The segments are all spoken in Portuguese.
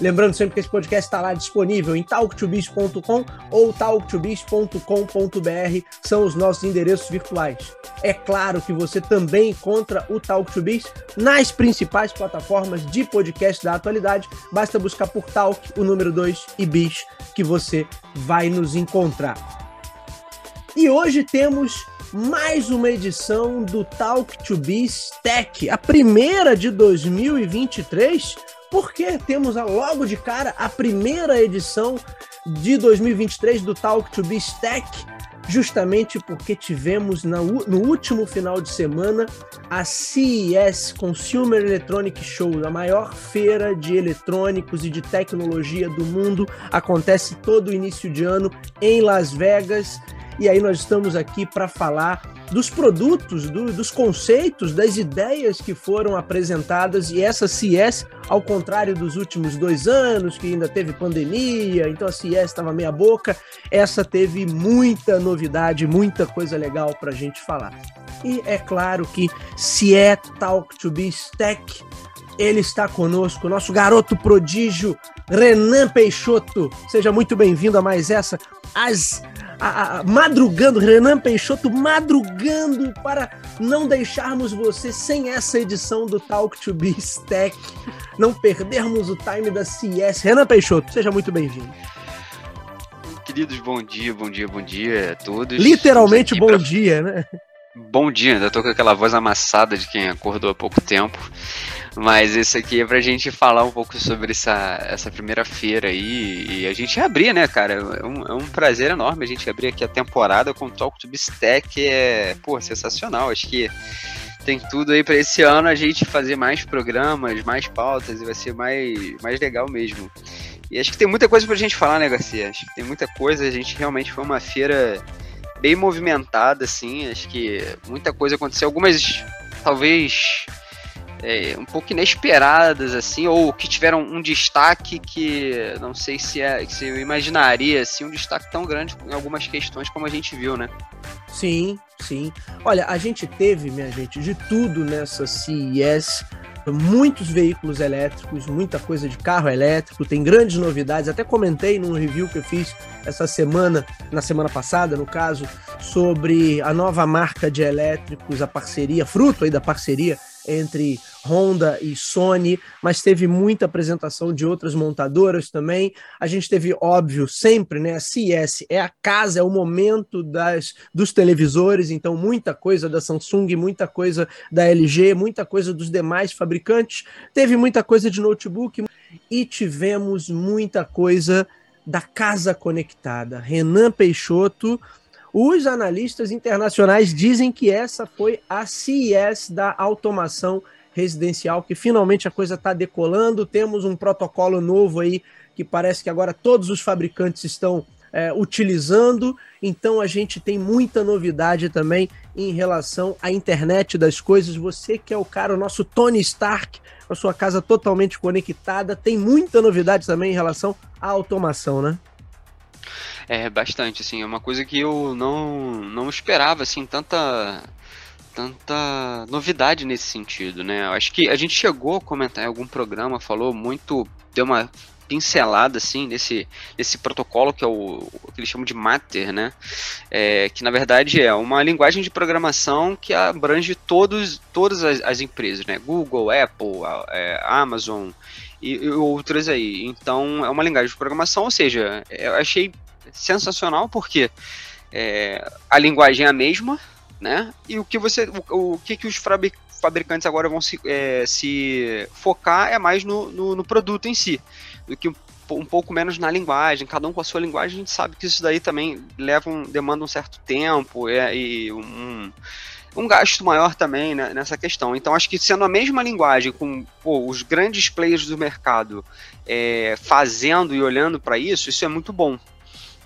Lembrando sempre que esse podcast está lá disponível em talktobiz.com ou talktobiz.com.br, são os nossos endereços virtuais. É claro que você também encontra o Talk to Biz nas principais plataformas de podcast da atualidade. Basta buscar por Talk, o número 2 e Biz, que você vai nos encontrar. E hoje temos mais uma edição do Talk to Biz Tech, a primeira de 2023 porque temos logo de cara a primeira edição de 2023 do Talk to Be Stack, justamente porque tivemos no último final de semana a CES Consumer Electronic Show, a maior feira de eletrônicos e de tecnologia do mundo. Acontece todo início de ano em Las Vegas. E aí nós estamos aqui para falar dos produtos, do, dos conceitos, das ideias que foram apresentadas e essa CES, ao contrário dos últimos dois anos, que ainda teve pandemia, então a CES estava meia boca, essa teve muita novidade, muita coisa legal para a gente falar. E é claro que se é Talk to Be Stack, ele está conosco, nosso garoto prodígio, Renan Peixoto. Seja muito bem-vindo a mais essa, as a, a, madrugando, Renan Peixoto madrugando para não deixarmos você sem essa edição do Talk to Be Stack, não perdermos o time da CS. Renan Peixoto, seja muito bem-vindo. Queridos, bom dia, bom dia, bom dia a todos. Literalmente bom pra... dia, né? Bom dia, ainda tô com aquela voz amassada de quem acordou há pouco tempo. Mas isso aqui é pra gente falar um pouco sobre essa, essa primeira feira aí. E a gente abrir, né, cara? É um, é um prazer enorme a gente abrir aqui a temporada com Talk to Bistec. É, pô, sensacional. Acho que tem tudo aí para esse ano a gente fazer mais programas, mais pautas e vai ser mais, mais legal mesmo. E acho que tem muita coisa pra gente falar, né, Garcia? Acho que tem muita coisa. A gente realmente foi uma feira bem movimentada, assim. Acho que muita coisa aconteceu. Algumas, talvez é, um pouco inesperadas, assim, ou que tiveram um destaque que não sei se, é, se eu imaginaria, assim, um destaque tão grande em algumas questões como a gente viu, né? Sim, sim. Olha, a gente teve, minha gente, de tudo nessa CES muitos veículos elétricos, muita coisa de carro elétrico, tem grandes novidades. Até comentei num review que eu fiz essa semana, na semana passada, no caso, sobre a nova marca de elétricos, a parceria, fruto aí da parceria entre Honda e Sony, mas teve muita apresentação de outras montadoras também. A gente teve, óbvio, sempre, né? A CES é a casa, é o momento das, dos televisores, então muita coisa da Samsung, muita coisa da LG, muita coisa dos demais fabricantes. Teve muita coisa de notebook e tivemos muita coisa da casa conectada. Renan Peixoto os analistas internacionais dizem que essa foi a CES da automação residencial, que finalmente a coisa está decolando. Temos um protocolo novo aí que parece que agora todos os fabricantes estão é, utilizando. Então a gente tem muita novidade também em relação à internet das coisas. Você que é o cara, o nosso Tony Stark, a sua casa totalmente conectada, tem muita novidade também em relação à automação, né? É, bastante, assim, é uma coisa que eu não, não esperava, assim, tanta tanta novidade nesse sentido, né? Eu acho que a gente chegou a comentar em algum programa, falou muito, deu uma pincelada assim nesse, nesse protocolo que é o, o que eles chamam de Matter, né? É, que na verdade é uma linguagem de programação que abrange todos, todas as, as empresas, né? Google, Apple, é, Amazon e, e, outras aí. Então é uma linguagem de programação, ou seja, eu achei sensacional porque é, a linguagem é a mesma, né? E o que você, o, o que, que os fabricantes agora vão se, é, se focar é mais no, no, no, produto em si, do que um, um, pouco menos na linguagem. Cada um com a sua linguagem, a gente sabe que isso daí também leva um, demanda um certo tempo é, e um, um gasto maior também né, nessa questão. Então, acho que sendo a mesma linguagem, com pô, os grandes players do mercado é, fazendo e olhando para isso, isso é muito bom.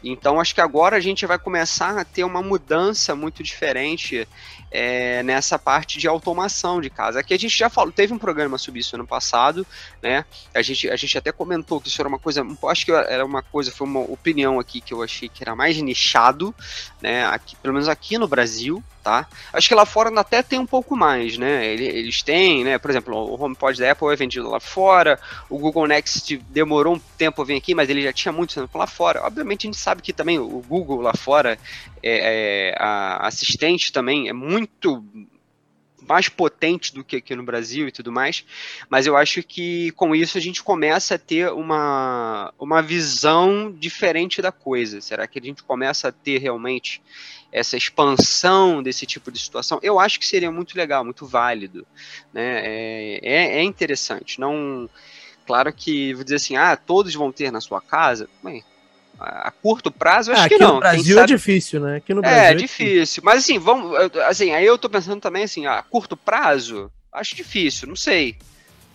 Então, acho que agora a gente vai começar a ter uma mudança muito diferente é, nessa parte de automação de casa. Aqui a gente já falou, teve um programa sobre isso ano passado, né? A gente, a gente até comentou que isso era uma coisa, acho que era uma coisa, foi uma opinião aqui que eu achei que era mais nichado, né? Aqui, pelo menos aqui no Brasil, tá? Acho que lá fora até tem um pouco mais, né? Eles têm, né? Por exemplo, o HomePod da Apple é vendido lá fora, o Google Next demorou um tempo a vir aqui, mas ele já tinha muito tempo lá fora. Obviamente a gente sabe que também o Google lá fora, é, é a assistente também é muito mais potente do que aqui no Brasil e tudo mais, mas eu acho que com isso a gente começa a ter uma, uma visão diferente da coisa. Será que a gente começa a ter realmente essa expansão desse tipo de situação? Eu acho que seria muito legal, muito válido, né? É, é, é interessante. Não, claro que vou dizer assim, ah, todos vão ter na sua casa. Bem, a curto prazo, acho ah, que não. No Brasil é difícil, né? Aqui no Brasil é, é difícil. Mas assim, vamos. Assim, aí eu tô pensando também assim, a curto prazo, acho difícil, não sei.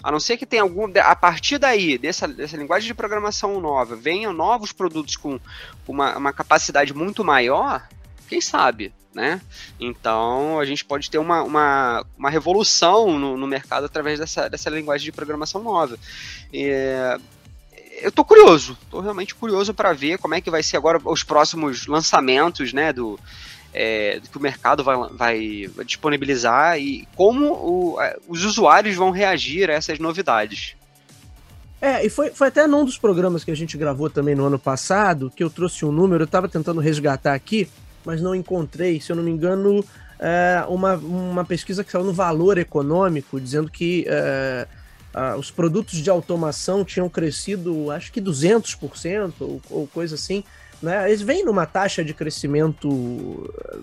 A não ser que tenha algum. A partir daí, dessa, dessa linguagem de programação nova, venham novos produtos com uma, uma capacidade muito maior, quem sabe, né? Então a gente pode ter uma, uma, uma revolução no, no mercado através dessa, dessa linguagem de programação nova. E, eu tô curioso, tô realmente curioso para ver como é que vai ser agora os próximos lançamentos, né, do, é, que o mercado vai, vai disponibilizar e como o, os usuários vão reagir a essas novidades. É, e foi, foi até num dos programas que a gente gravou também no ano passado que eu trouxe um número, eu estava tentando resgatar aqui, mas não encontrei, se eu não me engano, é, uma, uma pesquisa que saiu no Valor Econômico, dizendo que é, ah, os produtos de automação tinham crescido, acho que 200% ou, ou coisa assim. Né? Eles vêm numa taxa de crescimento eh,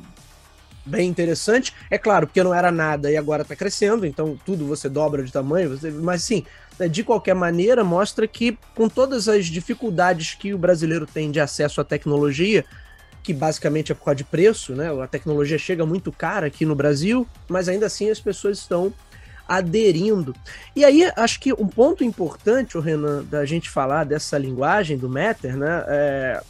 bem interessante. É claro, porque não era nada e agora está crescendo, então tudo você dobra de tamanho. Você... Mas sim, né, de qualquer maneira, mostra que com todas as dificuldades que o brasileiro tem de acesso à tecnologia, que basicamente é por causa de preço, né? A tecnologia chega muito cara aqui no Brasil, mas ainda assim as pessoas estão aderindo. E aí, acho que um ponto importante, o Renan, da gente falar dessa linguagem do Matter, né? É,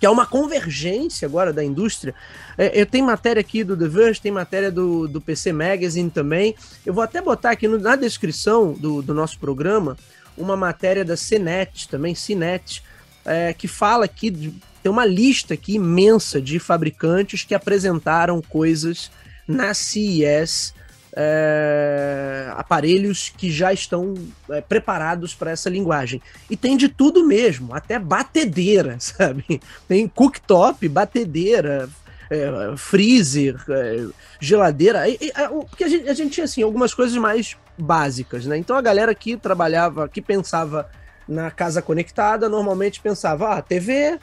que é uma convergência agora da indústria. É, eu tenho matéria aqui do The Verge, tem matéria do, do PC Magazine também. Eu vou até botar aqui no, na descrição do, do nosso programa uma matéria da CNET, também CNET, é, que fala aqui, de, tem uma lista aqui imensa de fabricantes que apresentaram coisas na CES é, aparelhos que já estão é, preparados para essa linguagem. E tem de tudo mesmo, até batedeira, sabe? Tem cooktop, batedeira, é, freezer, é, geladeira. E, e, porque a gente, a gente tinha assim, algumas coisas mais básicas, né? Então a galera que trabalhava, que pensava na casa conectada, normalmente pensava, ah, TV,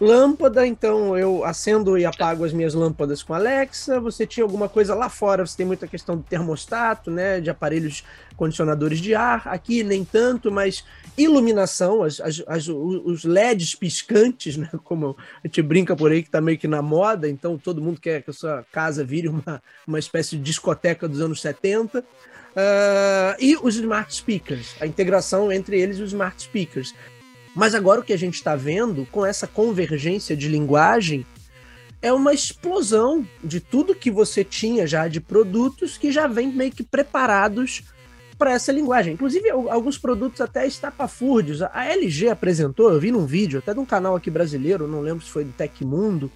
Lâmpada, então eu acendo e apago as minhas lâmpadas com Alexa. Você tinha alguma coisa lá fora, você tem muita questão do termostato, né? De aparelhos condicionadores de ar. Aqui nem tanto, mas iluminação, as, as, as, os LEDs piscantes, né? Como a gente brinca por aí que tá meio que na moda, então todo mundo quer que a sua casa vire uma, uma espécie de discoteca dos anos 70. Uh, ah, e os smart speakers, a integração entre eles e os smart speakers. Mas agora o que a gente está vendo com essa convergência de linguagem é uma explosão de tudo que você tinha já de produtos que já vem meio que preparados para essa linguagem. Inclusive, alguns produtos até estapafúrdios. A LG apresentou, eu vi num vídeo, até de um canal aqui brasileiro, não lembro se foi do Tecmundo,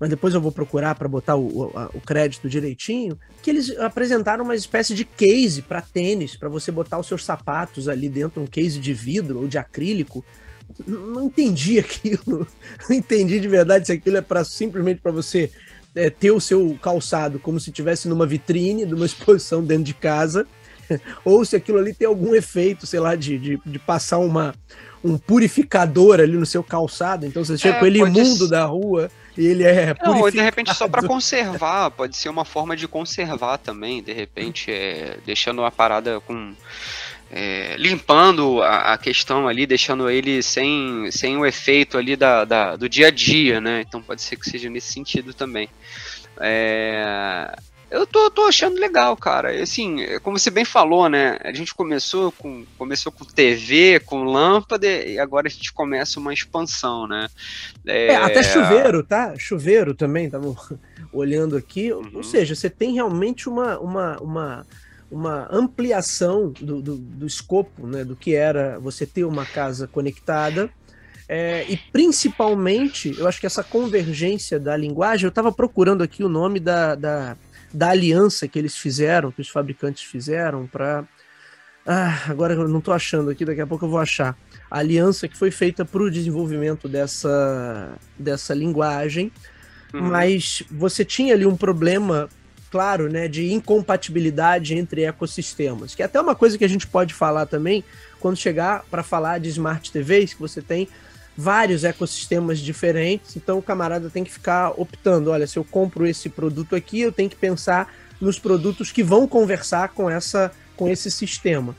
mas depois eu vou procurar para botar o, o, o, crédito direitinho, que eles apresentaram uma espécie de case para tênis, para você botar os seus sapatos ali dentro, um case de vidro ou de acrílico, não entendi aquilo. Não entendi de verdade se aquilo é para simplesmente para você é, ter o seu calçado como se tivesse numa vitrine de uma exposição dentro de casa, ou se aquilo ali tem algum efeito, sei lá, de, de, de passar uma, um purificador ali no seu calçado. Então você chega é, com ele imundo ser... da rua e ele é Não, ou de repente só para conservar, pode ser uma forma de conservar também, de repente é, deixando a parada com é, limpando a, a, questão ali, deixando ele sem, sem o efeito ali da, da, do dia a dia, né? Então pode ser que seja nesse sentido também. É, Eu tô, tô achando legal, cara. Assim, como você bem falou, né? A gente começou com, começou com TV, com lâmpada, e agora a gente começa uma expansão, né? É, é até chuveiro, tá? Chuveiro também, tava olhando aqui. Uhum. Ou seja, você tem realmente uma, uma, uma, uma ampliação do, do, do escopo, né? Do que era você ter uma casa conectada. É, e principalmente, eu acho que essa convergência da linguagem, eu estava procurando aqui o nome da, da da aliança que eles fizeram, que os fabricantes fizeram para. Ah, agora eu não estou achando aqui, daqui a pouco eu vou achar. A aliança que foi feita para o desenvolvimento dessa, dessa linguagem, uhum. mas você tinha ali um problema, claro, né, de incompatibilidade entre ecossistemas, que é até uma coisa que a gente pode falar também quando chegar para falar de smart TVs, que você tem vários ecossistemas diferentes, então o camarada tem que ficar optando, olha, se eu compro esse produto aqui, eu tenho que pensar nos produtos que vão conversar com essa com esse sistema.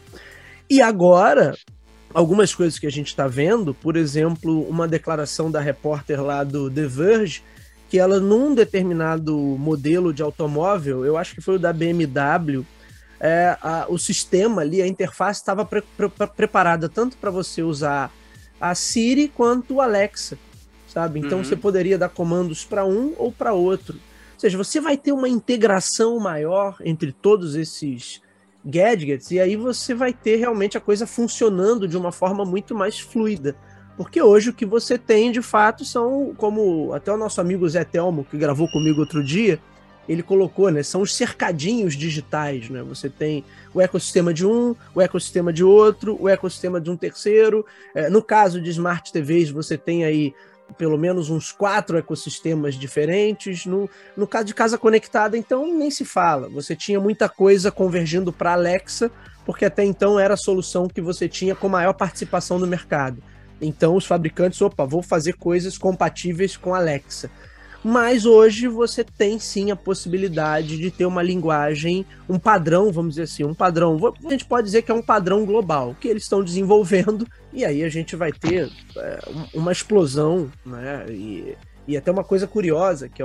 E agora, algumas coisas que a gente está vendo, por exemplo, uma declaração da repórter lá do The Verge, que ela num determinado modelo de automóvel, eu acho que foi o da BMW, é, a, o sistema ali, a interface estava pre pre preparada tanto para você usar a Siri quanto o Alexa, sabe? Então uhum. você poderia dar comandos para um ou para outro. Ou seja, você vai ter uma integração maior entre todos esses gadgets e aí você vai ter realmente a coisa funcionando de uma forma muito mais fluida. Porque hoje o que você tem de fato são, como até o nosso amigo Zé Telmo, que gravou comigo outro dia, ele colocou, né? São os cercadinhos digitais, né? Você tem o ecossistema de um, o ecossistema de outro, o ecossistema de um terceiro. É, no caso de smart TVs, você tem aí pelo menos uns quatro ecossistemas diferentes. No, no caso de casa conectada, então nem se fala. Você tinha muita coisa convergindo para Alexa, porque até então era a solução que você tinha com maior participação no mercado. Então os fabricantes, opa, vou fazer coisas compatíveis com Alexa. Mas hoje você tem sim a possibilidade de ter uma linguagem, um padrão, vamos dizer assim, um padrão. A gente pode dizer que é um padrão global que eles estão desenvolvendo, e aí a gente vai ter é, uma explosão, né? E, e até uma coisa curiosa que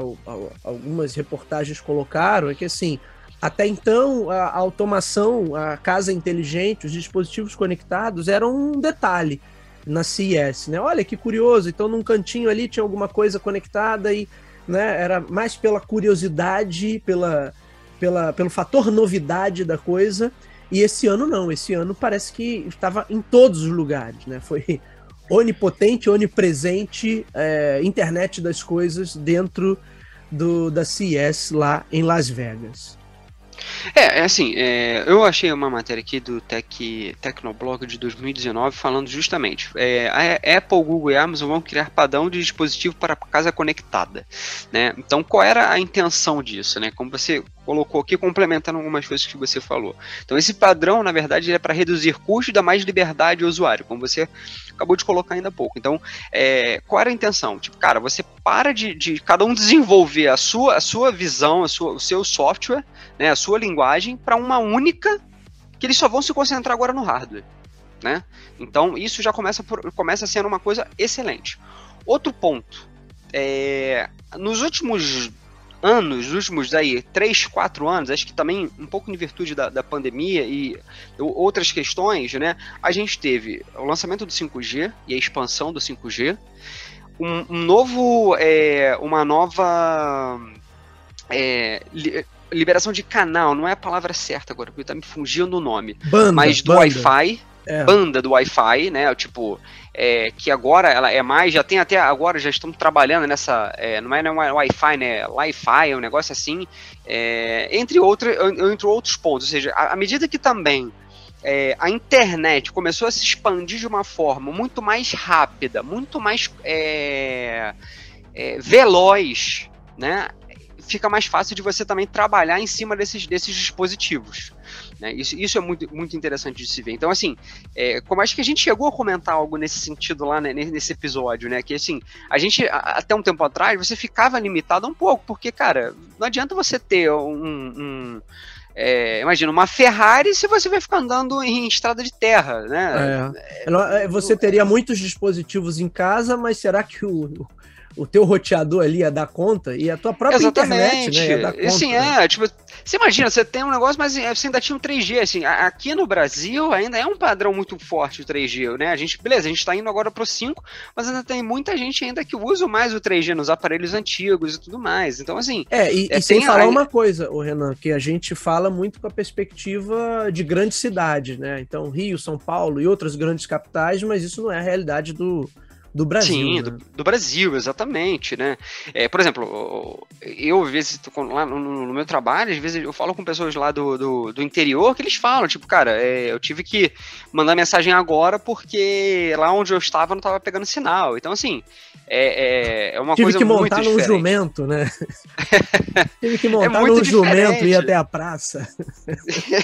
algumas reportagens colocaram é que assim. Até então, a automação, a casa inteligente, os dispositivos conectados eram um detalhe na CES, né? Olha que curioso, então num cantinho ali tinha alguma coisa conectada e né? Era mais pela curiosidade, pela, pela, pelo fator novidade da coisa. E esse ano não, esse ano parece que estava em todos os lugares, né? Foi onipotente, onipresente, é, internet das coisas dentro do, da CES lá em Las Vegas. É, é assim, é, eu achei uma matéria aqui do Tech, Tecnoblog de 2019 falando justamente, é, a Apple, Google e Amazon vão criar padrão de dispositivo para casa conectada, né? Então, qual era a intenção disso, né? Como você colocou aqui, complementando algumas coisas que você falou. Então, esse padrão, na verdade, é para reduzir custos e dar mais liberdade ao usuário, como você acabou de colocar ainda há pouco. Então, é, qual era a intenção? Tipo, cara, você para de, de cada um desenvolver a sua, a sua visão, a sua, o seu software, né, a sua linguagem, para uma única que eles só vão se concentrar agora no hardware. Né? Então, isso já começa, por, começa sendo uma coisa excelente. Outro ponto. É, nos últimos anos, nos últimos aí, 3, 4 anos, acho que também um pouco em virtude da, da pandemia e outras questões, né? A gente teve o lançamento do 5G e a expansão do 5G, um, um novo, é, uma nova é, liberação de canal, não é a palavra certa agora, porque tá me fugindo o nome, banda, mas do Wi-Fi, é. banda do Wi-Fi, né? Tipo, é, que agora ela é mais, já tem até agora, já estamos trabalhando nessa, é, não é, é Wi-Fi, né, Wi-Fi, é um negócio assim, é, entre, outro, entre outros pontos, ou seja, à medida que também é, a internet começou a se expandir de uma forma muito mais rápida, muito mais é, é, veloz, né, fica mais fácil de você também trabalhar em cima desses, desses dispositivos. Né? Isso, isso é muito, muito interessante de se ver. Então, assim, é, como acho que a gente chegou a comentar algo nesse sentido lá né, nesse episódio, né? Que assim, a gente, até um tempo atrás, você ficava limitado um pouco, porque, cara, não adianta você ter um. um é, imagina, uma Ferrari se você vai ficar andando em estrada de terra, né? É. é você teria muitos dispositivos em casa, mas será que o, o teu roteador ali ia dar conta e a tua própria Exatamente. internet, né, ia dar conta. Sim, né? é, tipo, você imagina, você tem um negócio, mas você ainda tinha um 3G, assim, aqui no Brasil ainda é um padrão muito forte o 3G, né? A gente, beleza, a gente tá indo agora pro 5, mas ainda tem muita gente ainda que usa mais o 3G nos aparelhos antigos e tudo mais. Então, assim. É, e, é, e sem falar a... uma coisa, o Renan, que a gente fala muito com a perspectiva de grande cidade, né? Então, Rio, São Paulo e outras grandes capitais, mas isso não é a realidade do, do Brasil. Sim, né? do, do, Brasil, exatamente, né? É, por exemplo, eu, às vezes, lá no, no, meu trabalho, às vezes eu falo com pessoas lá do, do, do interior que eles falam, tipo, cara, é, eu tive que mandar mensagem agora porque lá onde eu estava não estava pegando sinal. Então, assim, é, é, é uma tive coisa muito diferente. Tive que montar num jumento, né? tive que montar é num jumento e ir até a praça.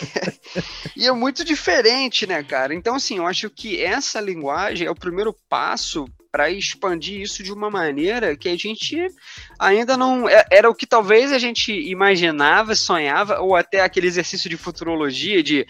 e é muito diferente, né, cara? Então, assim, eu acho que essa linguagem é o primeiro passo para expandir isso de uma maneira que a gente ainda não. É, era o que talvez a gente imaginava, sonhava, ou até aquele exercício de futurologia, de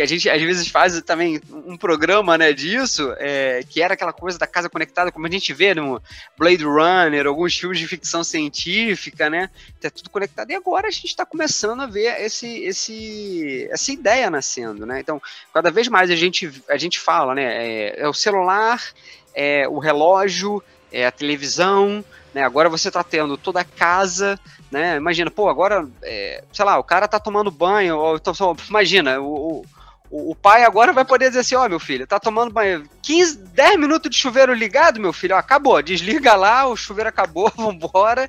que a gente às vezes faz também um programa né, disso, é, que era aquela coisa da casa conectada, como a gente vê no Blade Runner, alguns filmes de ficção científica, né? É tudo conectado. E agora a gente está começando a ver esse, esse, essa ideia nascendo, né? Então, cada vez mais a gente, a gente fala, né? É, é o celular, é o relógio, é a televisão, né? Agora você está tendo toda a casa, né? Imagina, pô, agora, é, sei lá, o cara tá tomando banho, ou, então, imagina, o, o, pai agora vai poder dizer assim: ó, oh, meu filho, tá tomando banho. 15, 10 minutos de chuveiro ligado, meu filho, ó, acabou. Desliga lá, o chuveiro acabou, vambora.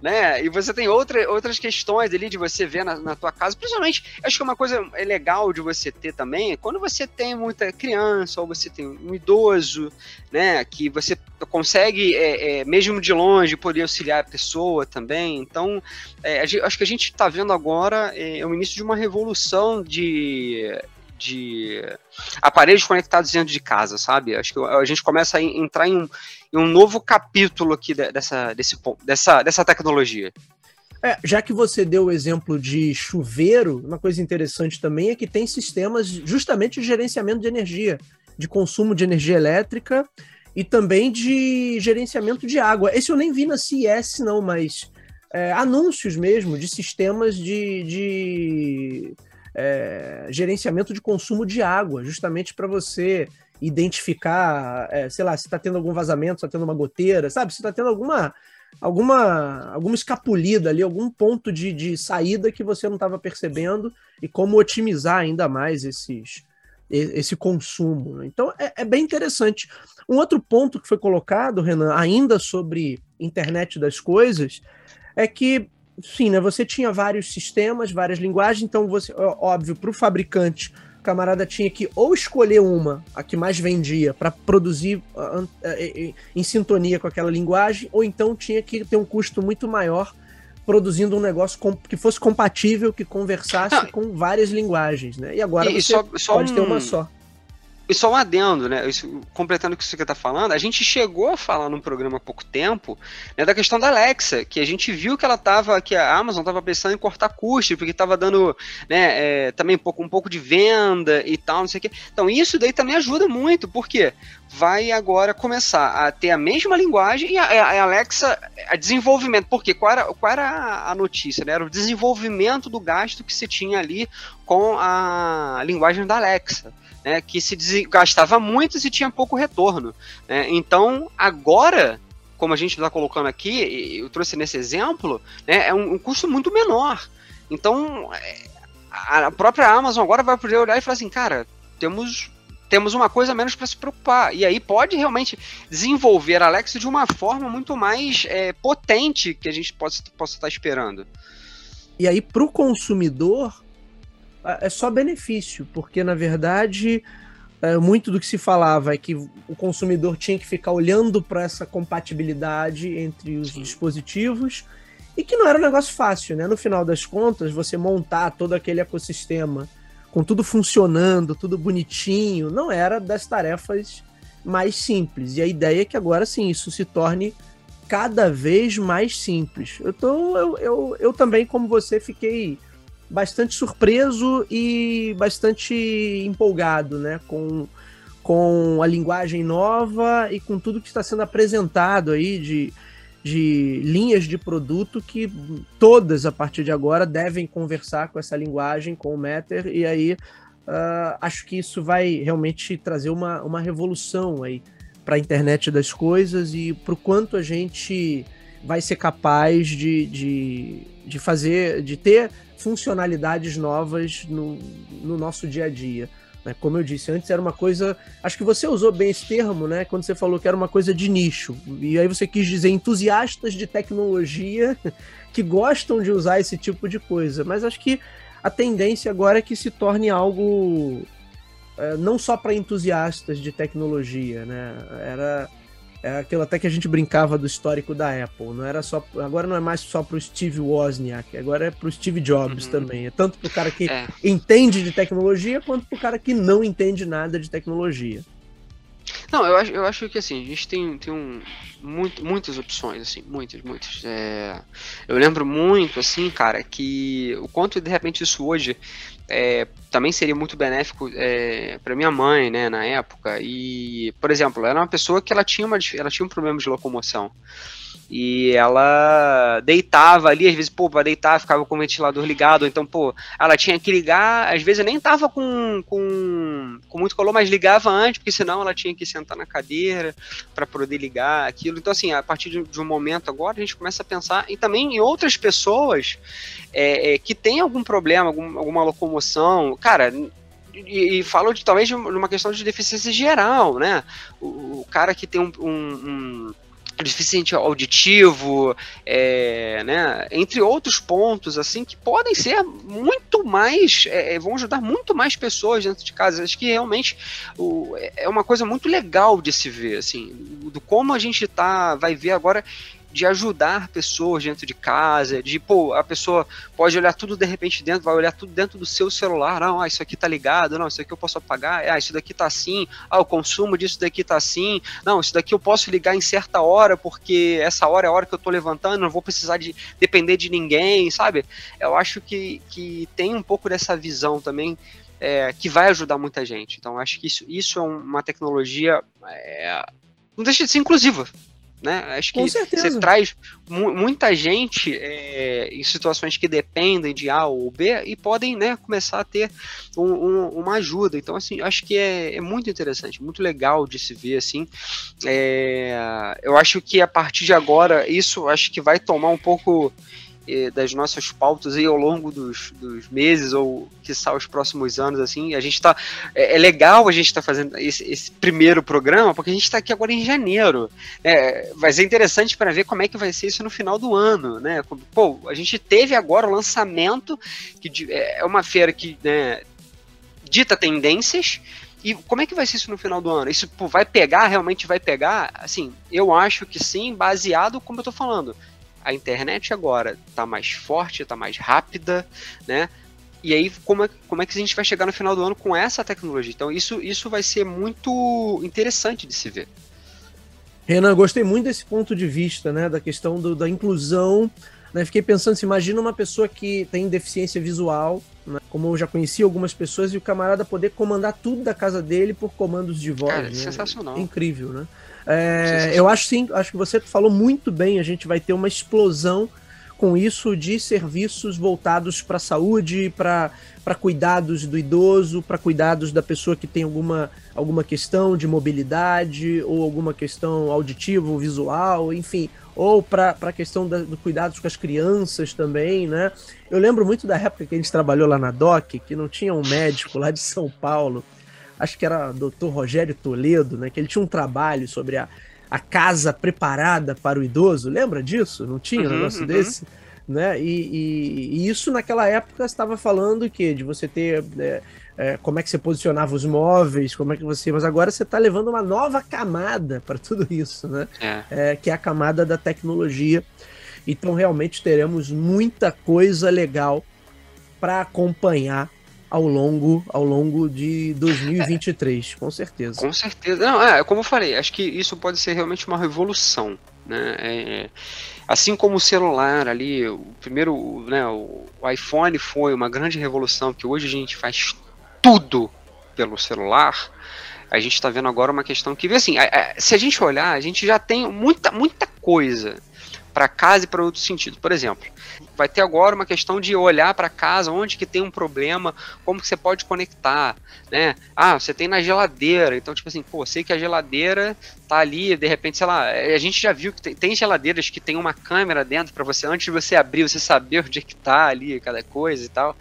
Né? E você tem outra, outras questões ali de você ver na, na tua casa. Principalmente, acho que uma coisa é legal de você ter também, quando você tem muita criança, ou você tem um idoso, né? Que você consegue, é, é, mesmo de longe, poder auxiliar a pessoa também. Então, é, acho que a gente está vendo agora é, o início de uma revolução de de aparelhos conectados dentro de casa, sabe? Acho que a gente começa a entrar em um, em um novo capítulo aqui dessa, desse, dessa, dessa tecnologia. É, já que você deu o exemplo de chuveiro, uma coisa interessante também é que tem sistemas justamente de gerenciamento de energia, de consumo de energia elétrica e também de gerenciamento de água. Esse eu nem vi na CES, não, mas é, anúncios mesmo de sistemas de, de é, gerenciamento de consumo de água, justamente para você identificar, é, sei lá, se está tendo algum vazamento, se está tendo uma goteira, sabe? Se está tendo alguma, alguma, alguma escapulida ali, algum ponto de, de saída que você não estava percebendo e como otimizar ainda mais esses, esse consumo. Né? Então é, é, bem interessante. Um outro ponto que foi colocado, Renan, ainda sobre internet das coisas, é que sim, né? Você tinha vários sistemas, várias linguagens, então você, óbvio, para o fabricante, o camarada tinha que ou escolher uma, a que mais vendia, para produzir uh, uh, uh, em sintonia com aquela linguagem, ou então tinha que ter um custo muito maior produzindo um negócio que fosse compatível, que conversasse Não, com várias linguagens, né? E agora e você só, só pode um... ter uma só. E só um adendo, né? Isso, completando o que você está falando, a gente chegou a falar num programa há pouco tempo né, da questão da Alexa, que a gente viu que ela estava, que a Amazon estava pensando em cortar custos, porque estava dando né, é, também um pouco, um pouco de venda e tal, não sei o quê. Então isso daí também ajuda muito, porque vai agora começar a ter a mesma linguagem e a, a Alexa, a desenvolvimento, porque qual era, qual era a notícia? Né? Era o desenvolvimento do gasto que se tinha ali com a linguagem da Alexa né, que se gastava muito e tinha pouco retorno. Né? Então, agora, como a gente está colocando aqui, eu trouxe nesse exemplo, né, é um, um custo muito menor. Então, é, a própria Amazon agora vai poder olhar e falar assim, cara, temos temos uma coisa menos para se preocupar. E aí pode realmente desenvolver a Alexa de uma forma muito mais é, potente que a gente possa, possa estar esperando. E aí, para o consumidor, é só benefício, porque na verdade é, muito do que se falava é que o consumidor tinha que ficar olhando para essa compatibilidade entre os Sim. dispositivos e que não era um negócio fácil, né? No final das contas, você montar todo aquele ecossistema com tudo funcionando, tudo bonitinho, não era das tarefas mais simples. E a ideia é que agora sim isso se torne cada vez mais simples. Eu, tô, eu, eu, eu também, como você, fiquei bastante surpreso e bastante empolgado, né? Com, com a linguagem nova e com tudo que está sendo apresentado aí de, de linhas de produto que todas, a partir de agora, devem conversar com essa linguagem, com o Matter, e aí uh, acho que isso vai realmente trazer uma, uma revolução aí para a internet das coisas e para o quanto a gente vai ser capaz de, de, de fazer, de ter funcionalidades novas no, no nosso dia a dia. Né? Como eu disse, antes era uma coisa. Acho que você usou bem esse termo, né? Quando você falou que era uma coisa de nicho. E aí você quis dizer entusiastas de tecnologia que gostam de usar esse tipo de coisa. Mas acho que a tendência agora é que se torne algo é, não só para entusiastas de tecnologia, né? Era é aquilo até que a gente brincava do histórico da Apple. Não era só, agora não é mais só para o Steve Wozniak, agora é para o Steve Jobs uhum. também. É tanto para o cara que é. entende de tecnologia quanto para o cara que não entende nada de tecnologia. Não, eu acho, eu acho que assim, a gente tem, tem um, muito, muitas opções, assim, muitas, muitas. É, eu lembro muito, assim, cara, que o quanto de repente isso hoje é, também seria muito benéfico é, para minha mãe, né, na época. E, por exemplo, ela era uma pessoa que ela tinha, uma, ela tinha um problema de locomoção. E ela deitava ali, às vezes, pô, pra deitar, ficava com o ventilador ligado, então, pô, ela tinha que ligar, às vezes nem tava com, com, com muito calor, mas ligava antes, porque senão ela tinha que sentar na cadeira para poder ligar aquilo. Então, assim, a partir de, de, um momento agora, a gente começa a pensar e também em outras pessoas é, é, que têm algum problema, algum, alguma locomoção. Cara, e, e falo de talvez de uma questão de deficiência geral, né? O, o cara que tem um, um deficiente auditivo, é, né, entre outros pontos assim que podem ser muito mais, é, é, vão ajudar muito mais pessoas dentro de casa. Acho que realmente o, é uma coisa muito legal de se ver, assim, do como a gente tá, vai ver agora de ajudar pessoas dentro de casa, de, pô, a pessoa pode olhar tudo de repente dentro, vai olhar tudo dentro do seu celular, não, ah, isso aqui tá ligado, não, isso aqui eu posso apagar, ah, isso daqui tá assim, ah, o consumo disso daqui tá assim, não, isso daqui eu posso ligar em certa hora, porque essa hora é a hora que eu tô levantando, não vou precisar de depender de ninguém, sabe? Eu acho que, que tem um pouco dessa visão também é, que vai ajudar muita gente. Então, acho que isso, isso é uma tecnologia. É, não deixa de ser inclusiva, né? Acho que você traz mu muita gente é, em situações que dependem de A ou B e podem né, começar a ter um, um, uma ajuda. Então, assim, acho que é, é, muito interessante, muito legal de se ver assim. É, eu acho que a partir de agora, isso acho que vai tomar um pouco das nossas pautas aí ao longo dos, dos meses ou que os próximos anos assim a gente está é, é, legal a gente estar tá fazendo esse, esse, primeiro programa porque a gente está aqui agora em janeiro é, vai ser interessante para ver como é que vai ser isso no final do ano né pô a gente teve agora o lançamento que é, é uma feira que né, dita tendências e como é que vai ser isso no final do ano? Isso pô, vai pegar, realmente vai pegar? Assim, eu acho que sim, baseado como eu tô falando a internet agora está mais forte, está mais rápida, né? E aí, como é, como é que a gente vai chegar no final do ano com essa tecnologia? Então, isso, isso vai ser muito interessante de se ver. Renan, gostei muito desse ponto de vista, né? Da questão do, da inclusão. Né? Fiquei pensando, se imagina uma pessoa que tem deficiência visual, né? como eu já conheci algumas pessoas, e o camarada poder comandar tudo da casa dele por comandos de voz. Cara, né? sensacional. incrível, né? É, eu acho sim, acho que você falou muito bem. A gente vai ter uma explosão com isso de serviços voltados para a saúde, para cuidados do idoso, para cuidados da pessoa que tem alguma, alguma questão de mobilidade ou alguma questão auditiva ou visual, enfim, ou para a questão da, do cuidados com as crianças também, né? Eu lembro muito da época que a gente trabalhou lá na DOC, que não tinha um médico lá de São Paulo acho que era Dr. Rogério Toledo, né? Que ele tinha um trabalho sobre a, a casa preparada para o idoso. Lembra disso? Não tinha um uhum, negócio uhum. desse? Né? E, e, e, isso naquela época estava falando que de você ter é, é, como é que você posicionava os móveis, como é que você. Mas agora você está levando uma nova camada para tudo isso, né? É. é. que é a camada da tecnologia. Então realmente teremos muita coisa legal para acompanhar ao longo, ao longo de 2023, é, com certeza. Com certeza. Não, é, como eu falei, acho que isso pode ser realmente uma revolução. Né? É, assim como o celular ali, o primeiro, né, o, o iPhone foi uma grande revolução, que hoje a gente faz tudo pelo celular a gente está vendo agora uma questão que, assim, se a gente olhar, a gente já tem muita, muita coisa para casa e para outro sentido. Por exemplo, vai ter agora uma questão de olhar para casa, onde que tem um problema, como que você pode conectar, né? Ah, você tem na geladeira, então tipo assim, pô, sei que a geladeira tá ali, de repente, sei lá, a gente já viu que tem, tem geladeiras que tem uma câmera dentro para você, antes de você abrir, você saber onde é que tá ali cada coisa e tal.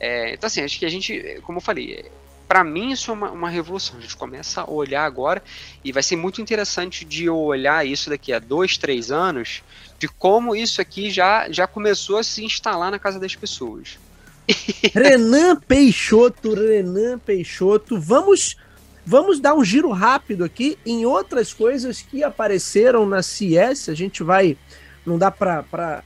É, então assim, acho que a gente, como eu falei, para mim isso é uma, uma, revolução. A gente começa a olhar agora e vai ser muito interessante de olhar isso daqui a dois, três anos, de como isso aqui já, já começou a se instalar na casa das pessoas. Renan Peixoto, Renan Peixoto, vamos vamos dar um giro rápido aqui em outras coisas que apareceram na CS. A gente vai, não dá para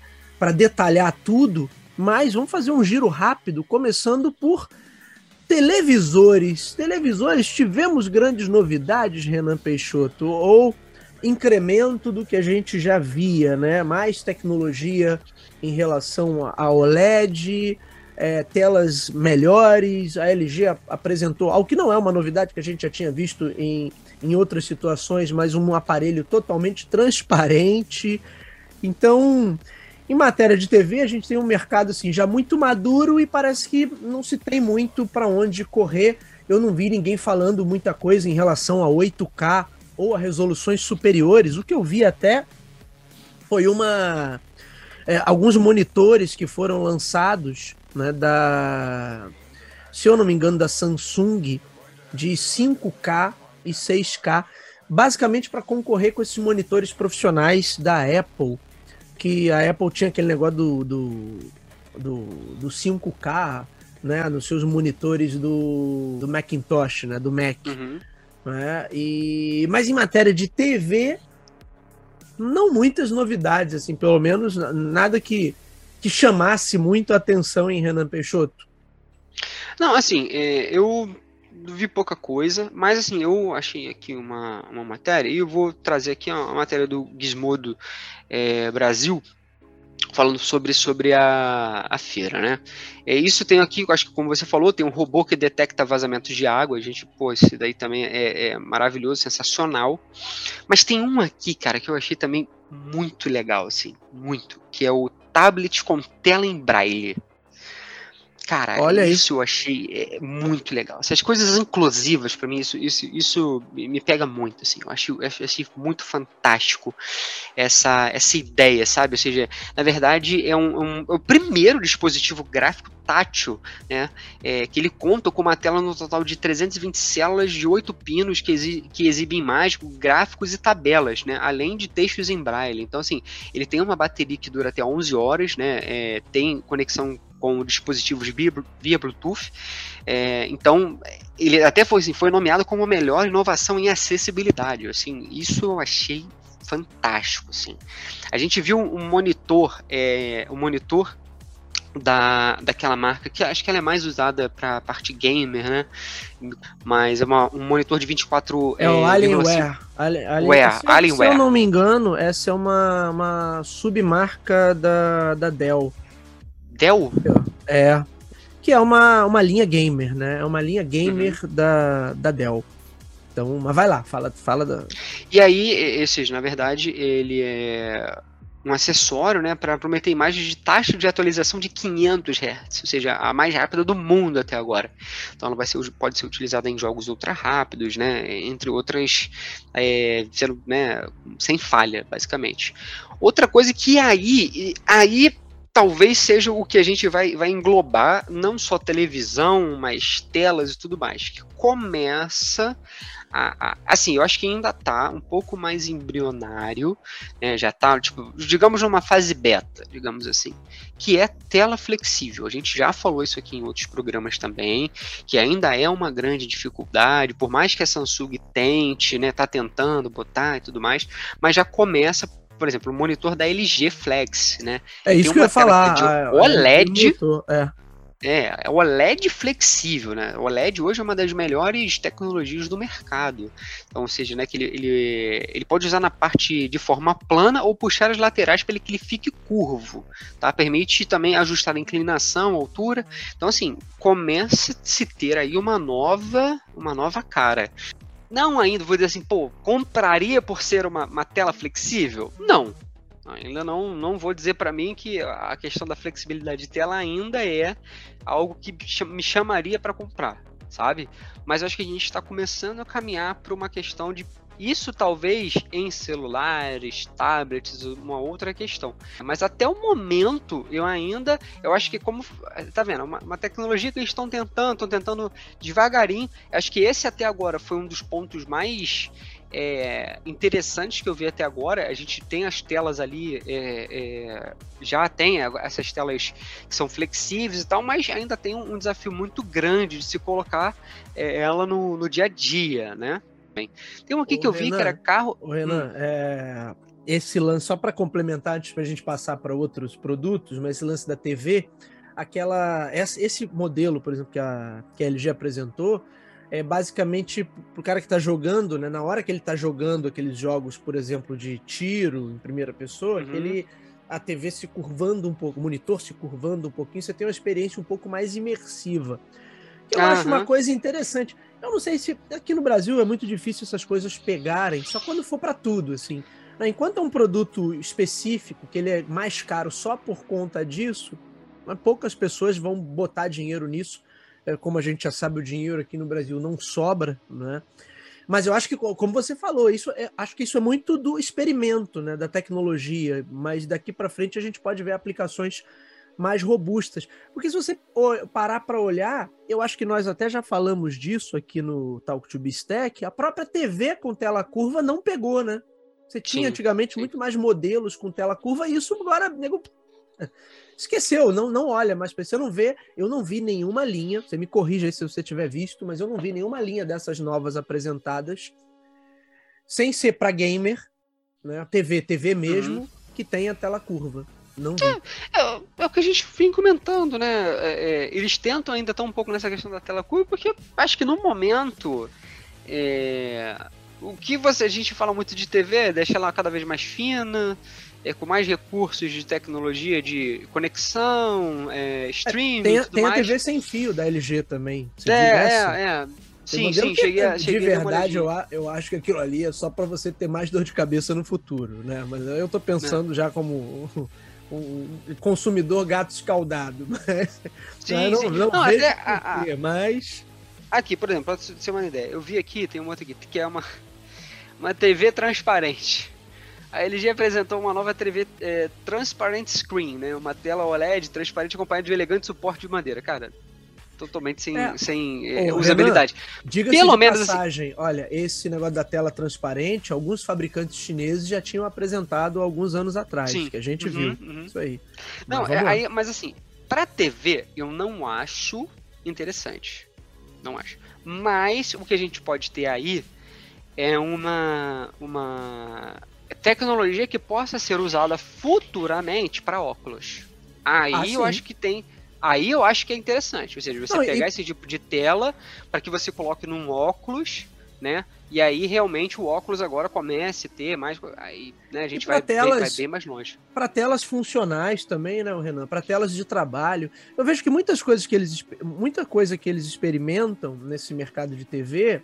detalhar tudo, mas vamos fazer um giro rápido, começando por televisores. Televisores, tivemos grandes novidades, Renan Peixoto, ou incremento do que a gente já via, né? Mais tecnologia em relação a OLED, é, telas melhores. A LG apresentou algo que não é uma novidade que a gente já tinha visto em, em outras situações, mas um aparelho totalmente transparente. Então, em matéria de TV, a gente tem um mercado assim já muito maduro e parece que não se tem muito para onde correr. Eu não vi ninguém falando muita coisa em relação a 8K ou a resoluções superiores. O que eu vi até foi uma é, alguns monitores que foram lançados, né, da se eu não me engano da Samsung de 5K e 6K, basicamente para concorrer com esses monitores profissionais da Apple que a Apple tinha aquele negócio do, do, do, do 5K, né, nos seus monitores do, do Macintosh, né, do Mac. Uhum. Né, e, mas em matéria de TV, não muitas novidades, assim, pelo menos nada que, que chamasse muito a atenção em Renan Peixoto. Não, assim, é, eu vi pouca coisa, mas assim, eu achei aqui uma, uma matéria, e eu vou trazer aqui uma matéria do Gizmodo é, Brasil, falando sobre, sobre a, a feira, né? É, isso tem aqui, acho que como você falou, tem um robô que detecta vazamentos de água, a gente, pô, esse daí também é, é maravilhoso, sensacional. Mas tem um aqui, cara, que eu achei também muito legal, assim, muito, que é o tablet com tela em braille. Cara, Olha isso aí. eu achei é, muito legal. Essas coisas inclusivas, para mim, isso, isso, isso me pega muito, assim. Eu achei, eu achei muito fantástico essa, essa ideia, sabe? Ou seja, na verdade, é, um, um é o primeiro dispositivo gráfico tátil, né? É, que ele conta com uma tela no total de 320 células de 8 pinos que, exi que exibe imagens, gráficos e tabelas, né? Além de textos em braille. Então, assim, ele tem uma bateria que dura até 11 horas, né? É, tem conexão com dispositivos via, via Bluetooth. É, então, ele até foi, assim, foi nomeado como a melhor inovação em acessibilidade. Assim, isso eu achei fantástico. Assim. A gente viu um monitor, é, um monitor da, daquela marca, que acho que ela é mais usada para parte gamer, né? Mas é uma, um monitor de 24... É, é o Alienware. Alien, Alien, se, Alienware. Se eu não me engano, essa é uma, uma submarca da, da Dell. Dell? É. Que é uma, uma linha gamer, né? É uma linha gamer uhum. da, da Dell. Então, mas vai lá, fala, fala da. E aí, esses, na verdade, ele é um acessório, né, para prometer imagens de taxa de atualização de 500 Hz, ou seja, a mais rápida do mundo até agora. Então, ela vai ser, pode ser utilizada em jogos ultra rápidos, né, entre outras, é, sendo, né, sem falha, basicamente. Outra coisa que aí, aí talvez seja o que a gente vai, vai englobar, não só televisão, mas telas e tudo mais, que começa a, a, assim, eu acho que ainda está um pouco mais embrionário, né, já está, tipo, digamos numa fase beta, digamos assim, que é tela flexível. A gente já falou isso aqui em outros programas também, que ainda é uma grande dificuldade, por mais que a Samsung tente, né, tá tentando botar e tudo mais, mas já começa por exemplo, o monitor da LG Flex, né? É isso que eu ia falar. A, OLED. é. É, é o OLED flexível, né? O OLED hoje é uma das melhores tecnologias do mercado. Então, ou seja, né, que ele, ele, ele pode usar na parte de forma plana ou puxar as laterais para que ele fique curvo, tá? Permite também ajustar a inclinação, a altura. Então, assim, começa a se ter aí uma nova, uma nova cara. Não ainda, vou dizer assim, pô, compraria por ser uma, uma tela flexível? Não. Ainda não, não vou dizer para mim que a questão da flexibilidade de tela ainda é algo que me chamaria para comprar, sabe? Mas acho que a gente está começando a caminhar para uma questão de isso talvez em celulares, tablets, uma outra questão. Mas até o momento, eu ainda, eu acho que como, tá vendo, uma, uma tecnologia que eles estão tentando, estão tentando devagarinho. Acho que esse até agora foi um dos pontos mais é, interessantes que eu vi até agora. A gente tem as telas ali, é, é, já tem essas telas que são flexíveis e tal, mas ainda tem um, um desafio muito grande de se colocar é, ela no, no dia a dia, né? Tem um aqui Ô, que eu Renan, vi que era carro. Ô, Renan, hum. é, esse lance, só para complementar, antes para a gente passar para outros produtos, mas esse lance da TV, aquela, esse modelo, por exemplo, que a, que a LG apresentou, é basicamente para o cara que está jogando, né? Na hora que ele está jogando aqueles jogos, por exemplo, de tiro em primeira pessoa, uhum. ele a TV se curvando um pouco, o monitor se curvando um pouquinho, você tem uma experiência um pouco mais imersiva. Eu uhum. acho uma coisa interessante. Eu não sei se aqui no Brasil é muito difícil essas coisas pegarem, só quando for para tudo, assim. Né, enquanto é um produto específico, que ele é mais caro só por conta disso, poucas pessoas vão botar dinheiro nisso. É, como a gente já sabe, o dinheiro aqui no Brasil não sobra, né? Mas eu acho que, como você falou, isso é, acho que isso é muito do experimento, né, da tecnologia. Mas daqui para frente a gente pode ver aplicações mais robustas. Porque se você parar para olhar, eu acho que nós até já falamos disso aqui no Talk to Bistec, a própria TV com tela curva não pegou, né? Você tinha sim, antigamente sim. muito mais modelos com tela curva e isso agora nego esqueceu, não não olha mais para você não vê, eu não vi nenhuma linha, você me corrija aí se você tiver visto, mas eu não vi nenhuma linha dessas novas apresentadas sem ser para gamer, né? TV, TV mesmo, uhum. que tenha tela curva. Não vi. É, é, é, o que a gente vem comentando, né? É, é eles tentam ainda estar um pouco nessa questão da tela curva, porque acho que no momento. É, o que você, a gente fala muito de TV, deixa ela cada vez mais fina, é, com mais recursos de tecnologia de conexão, é, streaming. É, tem, tem a TV sem fio da LG também. É, é, é. Sim, sim, cheguei a, De verdade, eu, eu acho que aquilo ali é só para você ter mais dor de cabeça no futuro, né? Mas eu tô pensando já como um consumidor gato escaldado. Mas, sim, não, não, não vejo a, a, mas... Aqui, por exemplo, para você ter uma ideia, eu vi aqui, tem uma outra aqui, que é uma, uma TV transparente. A LG apresentou uma nova TV é, Transparent Screen, né? Uma tela OLED transparente acompanhada de um elegante suporte de madeira. Cara, totalmente sem, é. sem é, usabilidade. Diga-se Pelo menos assim, passagem, assim... olha, esse negócio da tela transparente, alguns fabricantes chineses já tinham apresentado alguns anos atrás, Sim. que a gente uhum, viu. Uhum. Isso aí. Não, é, aí, mas assim, para TV eu não acho interessante. Não acho. Mas o que a gente pode ter aí é uma uma tecnologia que possa ser usada futuramente para óculos. Aí ah, eu acho que tem Aí eu acho que é interessante, ou seja, você Não, pegar e... esse tipo de tela para que você coloque num óculos, né? E aí realmente o óculos agora comece a ter mais. Aí né, a gente vai, telas, bem, vai bem mais longe. Para telas funcionais também, né, Renan? Para telas de trabalho. Eu vejo que muitas coisas que eles. Muita coisa que eles experimentam nesse mercado de TV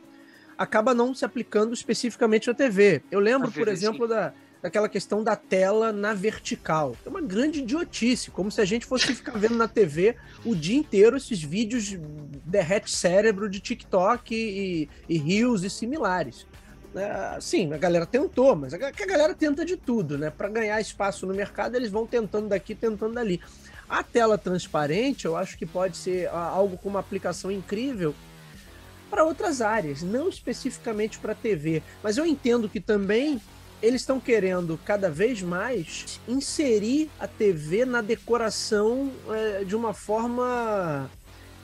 acaba não se aplicando especificamente à TV. Eu lembro, por exemplo, sim. da daquela questão da tela na vertical. É uma grande idiotice, como se a gente fosse ficar vendo na TV o dia inteiro esses vídeos derrete cérebro de TikTok e, e e similares. É, sim, a galera tentou, mas a, a galera tenta de tudo, né? Para ganhar espaço no mercado, eles vão tentando daqui, tentando dali. A tela transparente, eu acho que pode ser algo com uma aplicação incrível para outras áreas, não especificamente para TV. Mas eu entendo que também eles estão querendo cada vez mais inserir a TV na decoração é, de uma forma.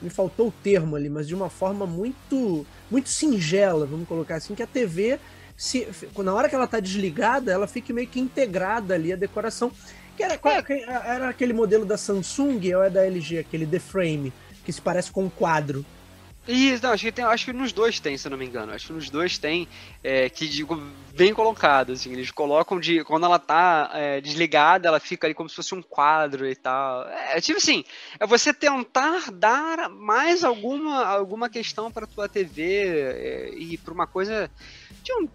Me faltou o termo ali, mas de uma forma muito, muito singela, vamos colocar assim, que a TV, se, na hora que ela está desligada, ela fique meio que integrada ali a decoração. Que era, é. era aquele modelo da Samsung ou é da LG, aquele The Frame, que se parece com um quadro. Isso, não, acho que, tem, acho que nos dois tem, se eu não me engano. Acho que nos dois tem, é, que digo, bem colocado, assim, eles colocam de. Quando ela tá é, desligada, ela fica ali como se fosse um quadro e tal. É tipo assim, é você tentar dar mais alguma, alguma questão para tua TV é, e para uma coisa de um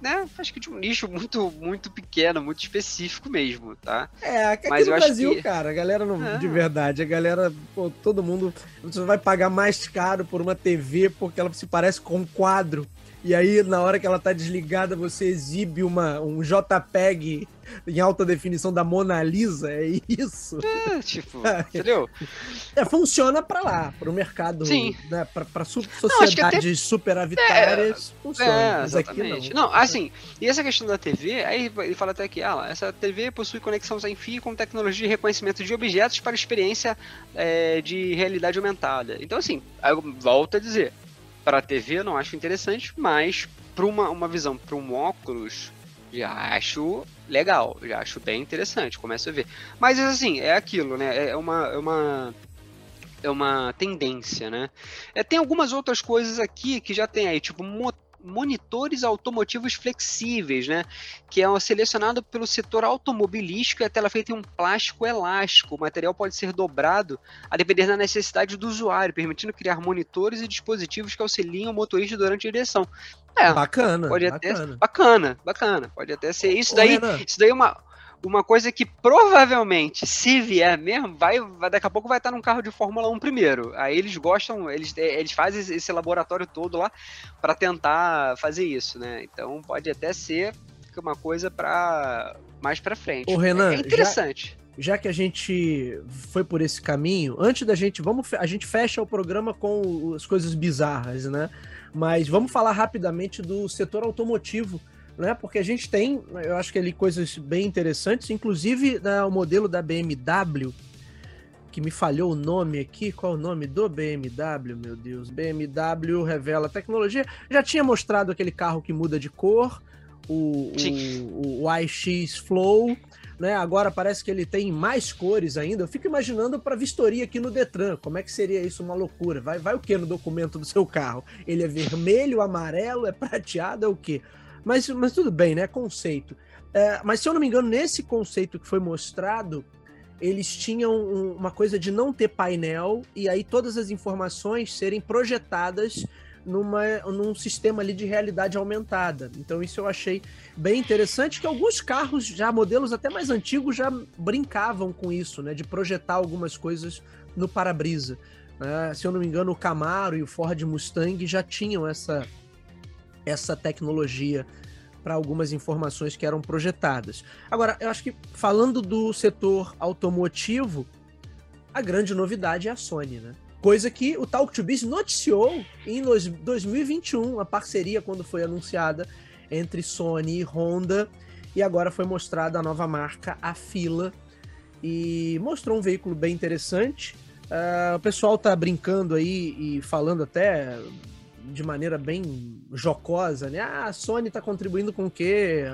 né, acho que de um nicho muito, muito pequeno, muito específico mesmo, tá? É, aqui Mas no Brasil, que... cara, a galera não, é. de verdade, a galera, pô, todo mundo, você vai pagar mais caro por uma TV porque ela se parece com um quadro. E aí, na hora que ela tá desligada, você exibe uma, um JPEG em alta definição da Mona Lisa, é isso? É, tipo, entendeu? É, funciona para lá, para o mercado, Sim. Né, para sociedades não, até... superavitárias, é, funciona. É, exatamente. Não. não. assim, e essa questão da TV, aí ele fala até que ah, essa TV possui conexão sem fio com tecnologia de reconhecimento de objetos para experiência é, de realidade aumentada. Então, assim, eu volto a dizer, para a TV eu não acho interessante, mas para uma, uma visão, para um óculos, já acho legal, já acho bem interessante, começo a ver. Mas assim, é aquilo, né? É uma, é uma é uma tendência, né? É, tem algumas outras coisas aqui que já tem aí, tipo motor monitores automotivos flexíveis, né? Que é selecionado pelo setor automobilístico e a tela feita em um plástico elástico. O material pode ser dobrado a depender da necessidade do usuário, permitindo criar monitores e dispositivos que auxiliam o motorista durante a direção. É, bacana, pode bacana. até bacana, bacana, pode até ser isso daí. isso daí é uma uma coisa que provavelmente, se vier mesmo, vai, vai daqui a pouco vai estar num carro de Fórmula 1 primeiro. Aí eles gostam, eles, eles fazem esse laboratório todo lá para tentar fazer isso, né? Então pode até ser uma coisa para mais para frente. Ô, Renan, é interessante. Já, já, que a gente foi por esse caminho, antes da gente, vamos a gente fecha o programa com as coisas bizarras, né? Mas vamos falar rapidamente do setor automotivo né? Porque a gente tem, eu acho que ali coisas bem interessantes, inclusive né, o modelo da BMW, que me falhou o nome aqui, qual é o nome do BMW, meu Deus? BMW revela tecnologia. Já tinha mostrado aquele carro que muda de cor, o, o, o iX Flow, né? Agora parece que ele tem mais cores ainda. Eu fico imaginando para vistoria aqui no Detran, como é que seria isso uma loucura? Vai, vai o que no documento do seu carro? Ele é vermelho, amarelo, é prateado, é o quê? Mas, mas tudo bem, né? Conceito. É, mas se eu não me engano, nesse conceito que foi mostrado, eles tinham um, uma coisa de não ter painel e aí todas as informações serem projetadas numa, num sistema ali de realidade aumentada. Então isso eu achei bem interessante, que alguns carros, já modelos até mais antigos, já brincavam com isso, né? De projetar algumas coisas no para-brisa. Uh, se eu não me engano, o Camaro e o Ford Mustang já tinham essa, essa tecnologia para algumas informações que eram projetadas. Agora, eu acho que falando do setor automotivo, a grande novidade é a Sony, né? Coisa que o Talk to Biz noticiou em 2021, a parceria quando foi anunciada entre Sony e Honda, e agora foi mostrada a nova marca, a Fila, e mostrou um veículo bem interessante. Uh, o pessoal tá brincando aí e falando até de maneira bem jocosa, né? Ah, a Sony está contribuindo com o quê?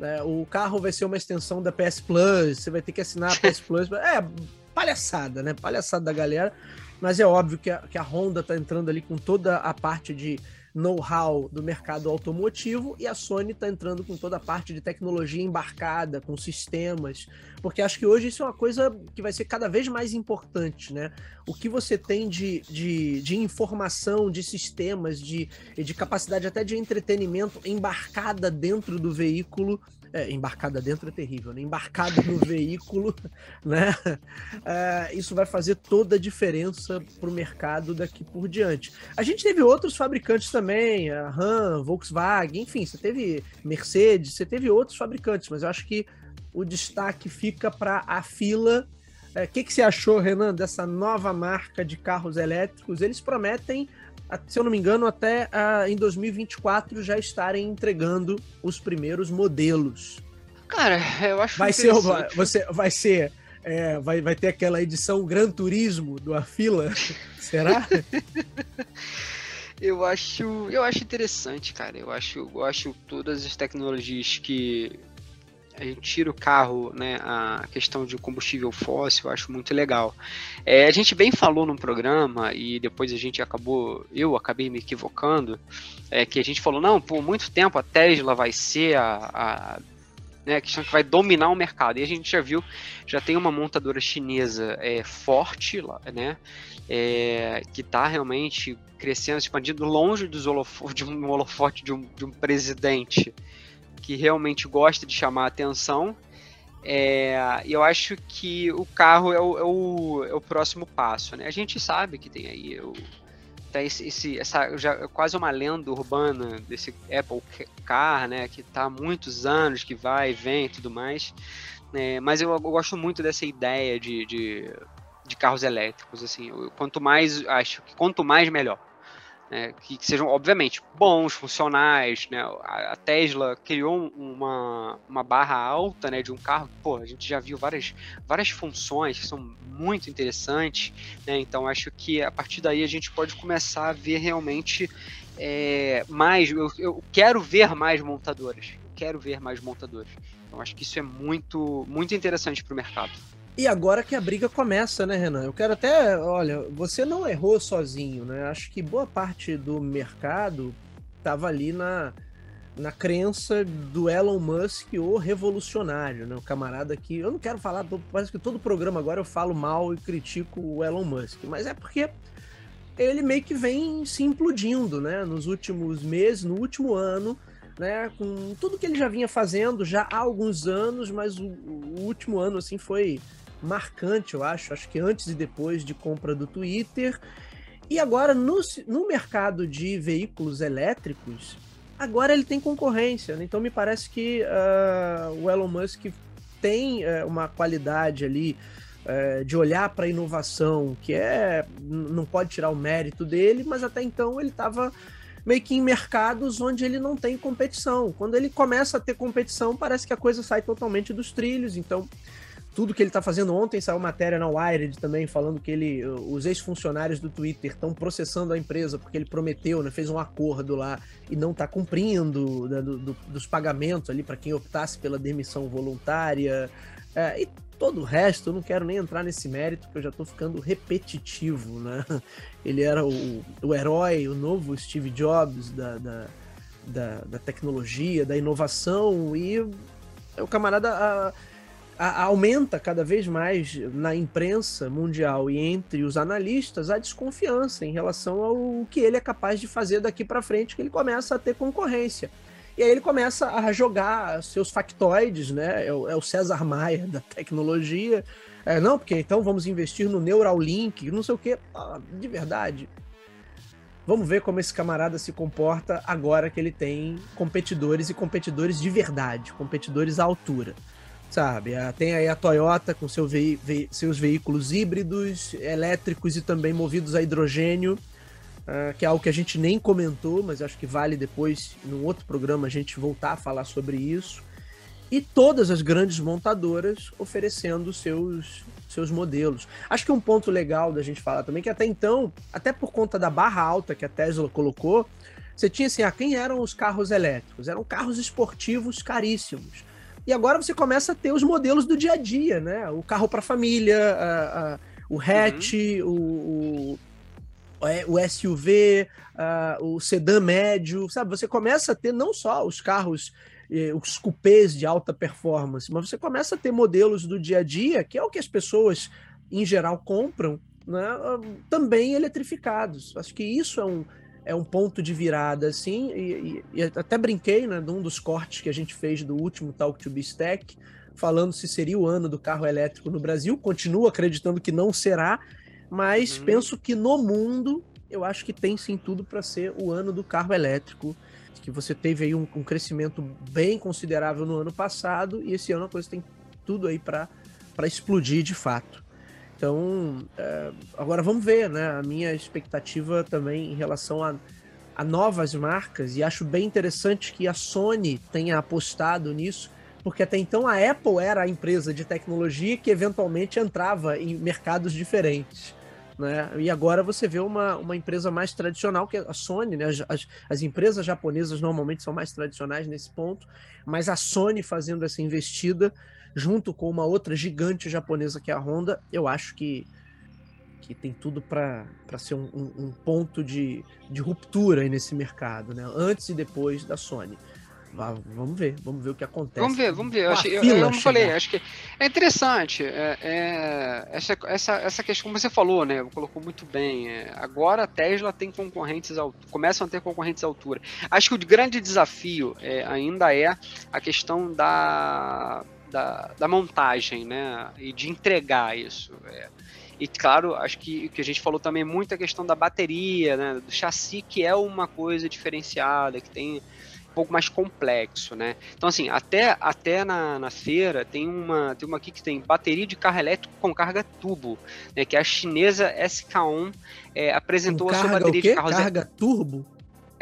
É, o carro vai ser uma extensão da PS Plus, você vai ter que assinar a PS Plus. É, palhaçada, né? Palhaçada da galera. Mas é óbvio que a, que a Honda está entrando ali com toda a parte de know-how do mercado automotivo e a Sony está entrando com toda a parte de tecnologia embarcada, com sistemas, porque acho que hoje isso é uma coisa que vai ser cada vez mais importante, né? O que você tem de, de, de informação, de sistemas, de, de capacidade até de entretenimento embarcada dentro do veículo é, embarcada dentro é terrível, né? Embarcada no veículo, né? É, isso vai fazer toda a diferença para o mercado daqui por diante. A gente teve outros fabricantes também, a Ram, Volkswagen, enfim, você teve Mercedes, você teve outros fabricantes, mas eu acho que o destaque fica para a fila. O é, que, que você achou, Renan, dessa nova marca de carros elétricos? Eles prometem se eu não me engano, até em 2024 já estarem entregando os primeiros modelos. Cara, eu acho vai ser você vai ser é, vai, vai ter aquela edição Gran Turismo do Afila, será? eu acho eu acho interessante, cara. Eu acho eu acho todas as tecnologias que a gente tira o carro, né, a questão de combustível fóssil, eu acho muito legal. É, a gente bem falou no programa e depois a gente acabou, eu acabei me equivocando, é, que a gente falou, não, por muito tempo a Tesla vai ser a, a né, a questão que vai dominar o mercado. E a gente já viu, já tem uma montadora chinesa é, forte, né, é, que está realmente crescendo, expandindo longe dos holofote, de um holofote de um, de um presidente que realmente gosta de chamar atenção. É, eu acho que o carro é o, é o, é o próximo passo. Né? A gente sabe que tem aí o, tá esse, esse, essa já, quase uma lenda urbana desse Apple Car, né, que está há muitos anos, que vai e vem e tudo mais. É, mas eu, eu, gosto muito dessa ideia de, de, de carros elétricos. Assim, eu, quanto mais acho que quanto mais melhor né, que, que, sejam, obviamente, bons, funcionais. Né? A, a, Tesla criou uma, uma barra alta né, de um carro pô, a gente já viu várias, várias funções que são muito interessantes. Né? Então, acho que a partir daí a gente pode começar a ver realmente é, mais. Eu, eu quero ver mais montadoras. quero ver mais montadoras. Então, acho que isso é muito, muito interessante para o mercado. E agora que a briga começa, né, Renan? Eu quero até, olha, você não errou sozinho, né? Acho que boa parte do mercado estava ali na, na crença do Elon Musk, o revolucionário, né? O camarada que. Eu não quero falar, parece que todo programa agora eu falo mal e critico o Elon Musk, mas é porque ele meio que vem se implodindo, né? Nos últimos meses, no último ano, né? Com tudo que ele já vinha fazendo já há alguns anos, mas o, o último ano, assim, foi marcante, eu acho, acho que antes e depois de compra do Twitter. E agora, no, no mercado de veículos elétricos, agora ele tem concorrência. Né? Então, me parece que uh, o Elon Musk tem uh, uma qualidade ali uh, de olhar para a inovação, que é não pode tirar o mérito dele, mas até então ele estava meio que em mercados onde ele não tem competição. Quando ele começa a ter competição, parece que a coisa sai totalmente dos trilhos. Então, tudo que ele está fazendo ontem saiu matéria na Wired também falando que ele os ex-funcionários do Twitter estão processando a empresa porque ele prometeu, né, fez um acordo lá e não está cumprindo né, do, do, dos pagamentos ali para quem optasse pela demissão voluntária é, e todo o resto. Eu não quero nem entrar nesse mérito porque eu já estou ficando repetitivo, né? Ele era o, o herói, o novo Steve Jobs da, da, da, da tecnologia, da inovação e o camarada a, a, aumenta cada vez mais na imprensa mundial e entre os analistas a desconfiança em relação ao que ele é capaz de fazer daqui para frente, que ele começa a ter concorrência. E aí ele começa a jogar seus factoides, né? É o, é o César Maia da tecnologia. É, não, porque então vamos investir no Neuralink, não sei o quê. Ah, de verdade. Vamos ver como esse camarada se comporta agora que ele tem competidores e competidores de verdade, competidores à altura sabe? Ah, tem aí a Toyota com seu ve ve seus veículos híbridos, elétricos e também movidos a hidrogênio, uh, que é algo que a gente nem comentou, mas acho que vale depois, num outro programa, a gente voltar a falar sobre isso. E todas as grandes montadoras oferecendo seus, seus modelos. Acho que um ponto legal da gente falar também, que até então, até por conta da barra alta que a Tesla colocou, você tinha assim, ah, quem eram os carros elétricos? Eram carros esportivos caríssimos e agora você começa a ter os modelos do dia a dia, né? O carro para família, a, a, o hatch, uhum. o, o, é, o, SUV, a, o sedã médio, sabe? Você começa a ter não só os carros, eh, os cupês de alta performance, mas você começa a ter modelos do dia a dia, que é o que as pessoas em geral compram, né? também eletrificados. Acho que isso é um, é um ponto de virada, assim, e, e, e, até brinquei, né, num dos cortes que a gente fez do último Talk to Be Stack, falando se seria o ano do carro elétrico no Brasil, continuo acreditando que não será, mas uhum. penso que no mundo, eu acho que tem sim tudo para ser o ano do carro elétrico, que você teve aí um, um, crescimento bem considerável no ano passado, e esse ano a coisa tem tudo aí para explodir de fato. Então, é, agora vamos ver, né? A minha expectativa também em relação a, a novas marcas, e acho bem interessante que a Sony tenha apostado nisso, porque até então a Apple era a empresa de tecnologia que eventualmente entrava em mercados diferentes. Né? E agora você vê uma, uma empresa mais tradicional, que é a Sony, né? As, as, as, empresas japonesas normalmente são mais tradicionais nesse ponto, mas a Sony fazendo essa investida junto com uma outra gigante japonesa que é a Honda, eu acho que, que tem tudo para ser um, um, um, ponto de, de ruptura nesse mercado, né? antes e depois da Sony. Vamos ver, vamos ver o que acontece. Vamos ver, vamos ver. Eu, achei, eu, eu falei, acho que é interessante. É, é, essa, essa, essa questão, como você falou, né? Colocou muito bem. É, agora a Tesla tem concorrentes, começam a ter concorrentes à altura. Acho que o grande desafio é, ainda é a questão da, da, da, montagem, né? E de entregar isso. É. E claro, acho que que a gente falou também muito a questão da bateria, né? Do chassi, que é uma coisa diferenciada, que tem um pouco mais complexo, né? Então, assim, até, até na, na feira tem uma, tem uma aqui que tem bateria de carro elétrico com carga tubo, né? Que é a chinesa SK1 é, apresentou com a sua bateria de carros... Carga turbo?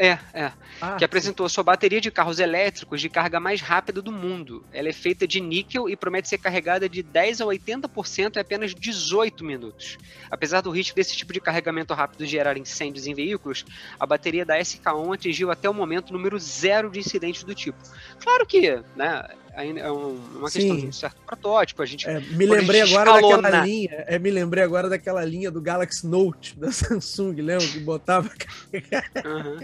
É, é. Ah, que apresentou a sua bateria de carros elétricos de carga mais rápida do mundo. Ela é feita de níquel e promete ser carregada de 10 a 80% em apenas 18 minutos. Apesar do risco desse tipo de carregamento rápido gerar incêndios em veículos, a bateria da SK1 atingiu até o momento o número zero de incidentes do tipo. Claro que, né, ainda é uma Sim. questão de um certo protótipo. A gente é, me lembrei agora escalona... daquela linha. É, me lembrei agora daquela linha do Galaxy Note da Samsung, lembra? Que botava uhum.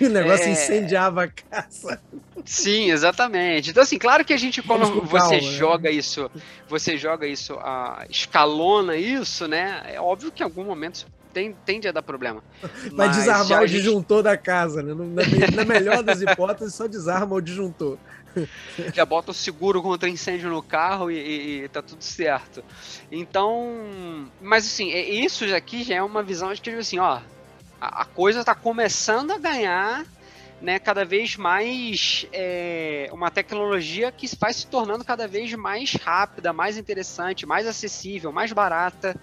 e o negócio é... incendiava a casa. Sim, exatamente. Então, assim, claro que a gente, como você calma, né? joga né? isso, você joga isso, a, escalona isso, né? É óbvio que em algum momento tem, tende a dar problema. Vai desarmar o disjuntor gente... da casa, né? Na, na melhor das hipóteses, só desarma o disjuntor. já bota o seguro contra incêndio no carro e, e, e, tá tudo certo. Então, mas assim, isso aqui já é uma visão de que assim, ó, a, a coisa tá começando a ganhar né, cada vez mais é, uma tecnologia que vai se tornando cada vez mais rápida, mais interessante, mais acessível, mais barata,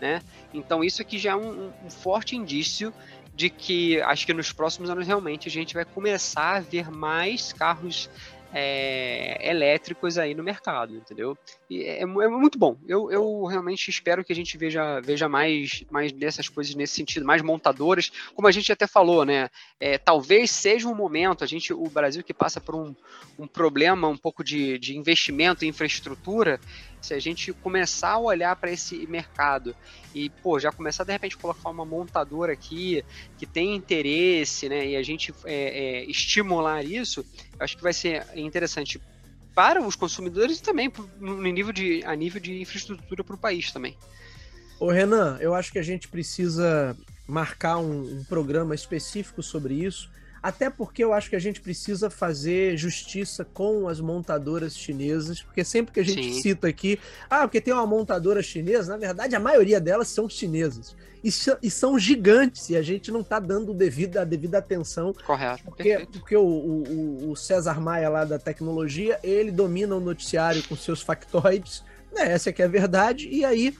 né? Então isso aqui já é um, um forte indício de que acho que nos próximos anos realmente a gente vai começar a ver mais carros é, elétricos aí no mercado, entendeu? E é, é, muito bom. Eu, eu realmente espero que a gente veja, veja mais, mais dessas coisas nesse sentido, mais montadoras, como a gente até falou, né? É, talvez seja um momento, a gente, o Brasil que passa por um, um problema um pouco de, de investimento em infraestrutura, se a gente começar a olhar para esse mercado e, pô, já começar de repente colocar uma montadora aqui que tem interesse, né, e a gente é, é, estimular isso, acho que vai ser interessante para os consumidores e também no nível de, a nível de infraestrutura para o país também. Ô Renan, eu acho que a gente precisa marcar um, um programa específico sobre isso até porque eu acho que a gente precisa fazer justiça com as montadoras chinesas, porque sempre que a gente Sim. cita aqui, ah, porque tem uma montadora chinesa, na verdade a maioria delas são chinesas. E, e são gigantes, e a gente não está dando devido, a devida atenção. Correto. Porque, porque o, o, o César Maia lá da tecnologia, ele domina o noticiário com seus factoides, né, essa é que é a verdade, e aí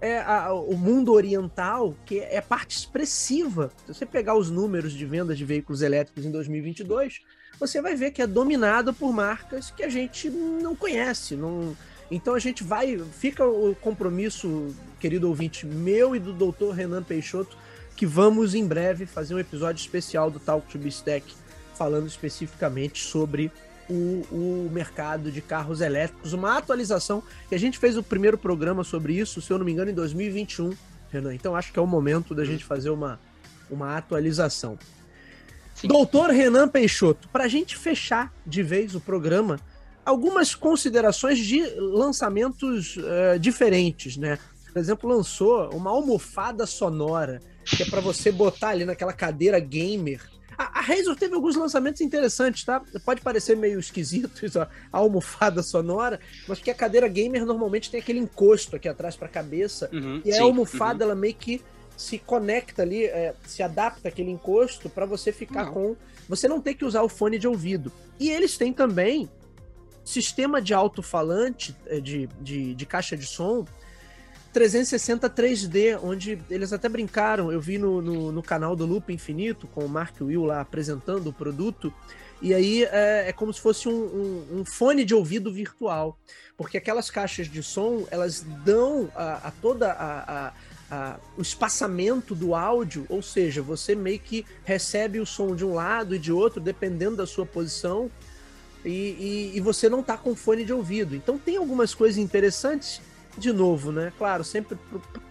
é a, o mundo oriental, que é parte expressiva. Se você pegar os números de vendas de veículos elétricos em 2022, você vai ver que é dominado por marcas que a gente não conhece. Não... Então a gente vai. Fica o compromisso, querido ouvinte, meu e do doutor Renan Peixoto, que vamos em breve fazer um episódio especial do Talk to Bistec falando especificamente sobre o, o mercado de carros elétricos, uma atualização que a gente fez o primeiro programa sobre isso, se eu não me engano, em 2021, Renan. Então acho que é o momento da gente fazer uma, uma atualização. Sim. Doutor Renan Peixoto, para a gente fechar de vez o programa, algumas considerações de lançamentos uh, diferentes, né? Por exemplo, lançou uma almofada sonora, que é para você botar ali naquela cadeira gamer a, a Razor teve alguns lançamentos interessantes, tá? Pode parecer meio esquisito isso, a almofada sonora, mas que a cadeira gamer normalmente tem aquele encosto aqui atrás para a cabeça. Uhum, e sim, a almofada, uhum. ela meio que se conecta ali, é, se adapta aquele encosto para você ficar não. com. Você não ter que usar o fone de ouvido. E eles têm também sistema de alto-falante, é, de, de, de caixa de som, 360 3D, onde eles até brincaram, eu vi no, no, no, canal do Loop Infinito, com o Mark Will lá apresentando o produto, e aí é, é como se fosse um, um, um, fone de ouvido virtual, porque aquelas caixas de som, elas dão a, a toda a, a o espaçamento do áudio, ou seja, você meio que recebe o som de um lado e de outro, dependendo da sua posição, e, e, e você não está com fone de ouvido. Então tem algumas coisas interessantes, de novo, né? Claro, sempre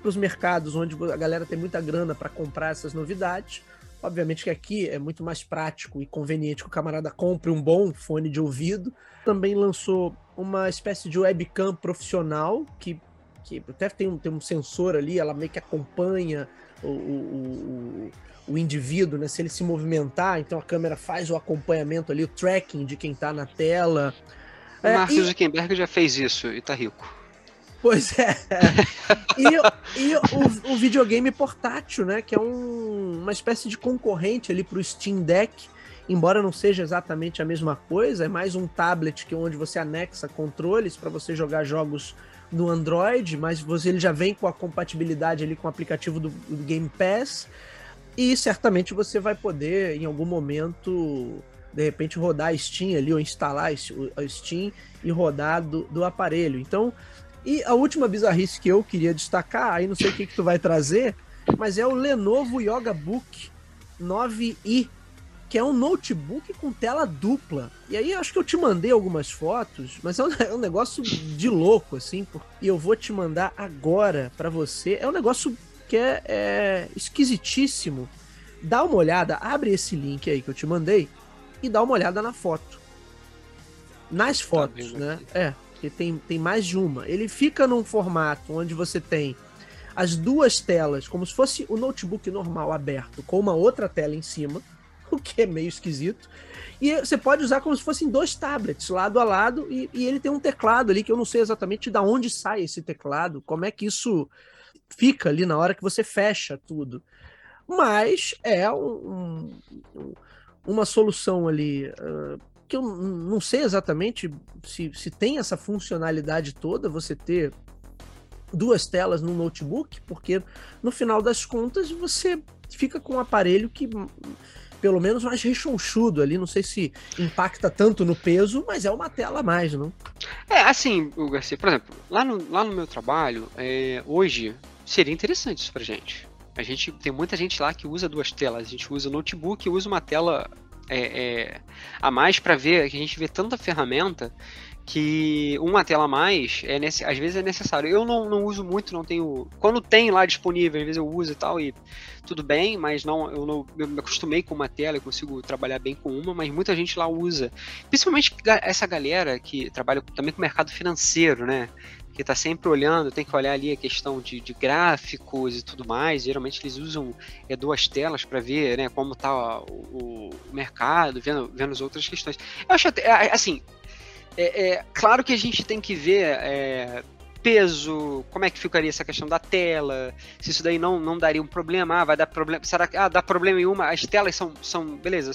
para os mercados onde a galera tem muita grana para comprar essas novidades. Obviamente que aqui é muito mais prático e conveniente que o camarada compre um bom fone de ouvido. Também lançou uma espécie de webcam profissional que que até tem um, tem um sensor ali, ela meio que acompanha o, o, o, o indivíduo, né? Se ele se movimentar, então a câmera faz o acompanhamento ali, o tracking de quem está na tela. O é, Mark e... Zuckerberg já fez isso e tá rico. Pois é. e, e o, o, videogame portátil, né? Que é um, uma espécie de concorrente ali para o Steam Deck. Embora não seja exatamente a mesma coisa, é mais um tablet que onde você anexa controles para você jogar jogos no Android, mas você ele já vem com a compatibilidade ali com o aplicativo do, do Game Pass e certamente você vai poder em algum momento de repente rodar a Steam ali ou instalar a Steam e rodar do, do aparelho. Então, e a última bizarrice que eu queria destacar, aí não sei o que, que tu vai trazer, mas é o Lenovo Yoga Book 9i que é um notebook com tela dupla. E aí acho que eu te mandei algumas fotos, mas é um, é um negócio de louco, assim, e eu vou te mandar agora para você. É um negócio que é, é, esquisitíssimo. Dá uma olhada, abre esse link aí que eu te mandei e dá uma olhada na foto. Nas tá fotos, tá né? Aqui. É, porque tem, tem mais de uma. Ele fica num formato onde você tem as duas telas, como se fosse o notebook normal aberto, com uma outra tela em cima o que é meio esquisito. E você pode usar como se fossem dois tablets, lado a lado, e, e ele tem um teclado ali que eu não sei exatamente da onde sai esse teclado, como é que isso fica ali na hora que você fecha tudo. Mas é um, um, uma solução ali uh, que eu não sei exatamente se, se tem essa funcionalidade toda, você ter duas telas no notebook, porque no final das contas você fica com um aparelho que pelo menos mais rechonchudo ali. Não sei se impacta tanto no peso, mas é uma tela a mais, não? É, assim, o Garcia, por exemplo, lá no, lá no meu trabalho, é, hoje seria interessante isso pra gente. A gente tem muita gente lá que usa duas telas. A gente usa notebook e usa uma tela é, é, a mais para ver, que a gente vê tanta ferramenta que uma tela a mais é nesse, às vezes é necessário. Eu não, não uso muito, não tenho. Quando tem lá disponível, às vezes eu uso e tal, e tudo bem, mas não, eu não eu me acostumei com uma tela, eu consigo trabalhar bem com uma, mas muita gente lá usa. Principalmente essa galera que trabalha também com o mercado financeiro, né? Que está sempre olhando, tem que olhar ali a questão de, de gráficos e tudo mais. Geralmente eles usam é, duas telas para ver né, como está o, o, mercado, vendo, vendo as outras questões. Eu acho até, assim, é, é, claro que a gente tem que ver é, peso, como é que ficaria essa questão da tela, se isso daí não, não daria um problema, ah, vai dar problema, será que, ah, dá problema em uma, as telas são, são beleza,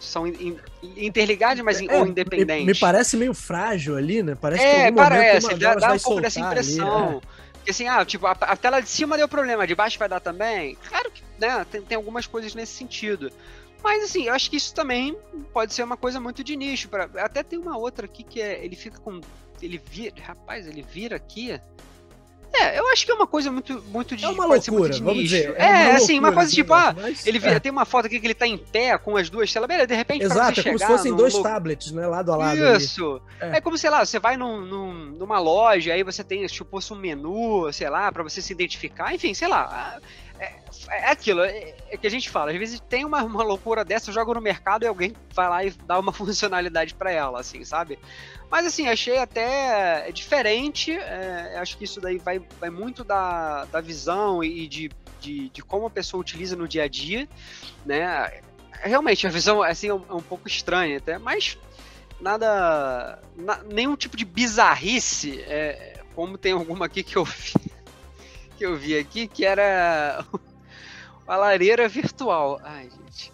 são in, interligadas, mas é, ou independentes. Me, me, parece meio frágil ali, né, parece é, que parece, dá, dá um pouco dessa impressão. Ali, é. Porque assim, ah, tipo, a, a, tela de cima deu problema, de baixo vai dar também? Claro que, né, tem, tem algumas coisas nesse sentido. Mas assim, eu acho que isso também pode ser uma coisa muito de nicho. Pra... Até tem uma outra aqui que é. Ele fica com. Ele vira. Rapaz, ele vira aqui. É, eu acho que é uma coisa muito, muito de. É uma loucura, de vamos dizer. É, é uma assim, uma coisa tipo, ah, ele vira, é. tem uma foto aqui que ele tá em pé com as duas telas, beleza, de repente Exato, é como se fossem dois tablets, né, lado a lado. Isso. É. é. como, sei lá, você vai num, num, numa loja, aí você tem, tipo, um menu, sei lá, para você se identificar, enfim, sei lá. É, é aquilo, é, é, que a gente fala, às vezes tem uma, uma loucura dessa, joga no mercado e alguém vai lá e dá uma funcionalidade para ela, assim, sabe? Mas assim, achei até diferente, é, acho que isso daí vai, vai muito da, da visão e de, de, de, como a pessoa utiliza no dia a dia, né? Realmente, a visão assim, é um, é um pouco estranha até, mas nada. Na, nenhum tipo de bizarrice, é, como tem alguma aqui que eu vi que eu vi aqui, que era uma lareira virtual. Ai, gente.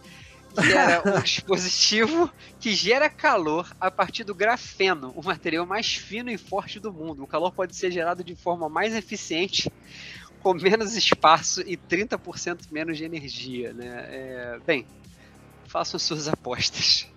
Que era um dispositivo que gera calor a partir do grafeno, o material mais fino e forte do mundo. O calor pode ser gerado de forma mais eficiente, com menos espaço e 30% menos de energia. Né? É, bem, façam suas apostas.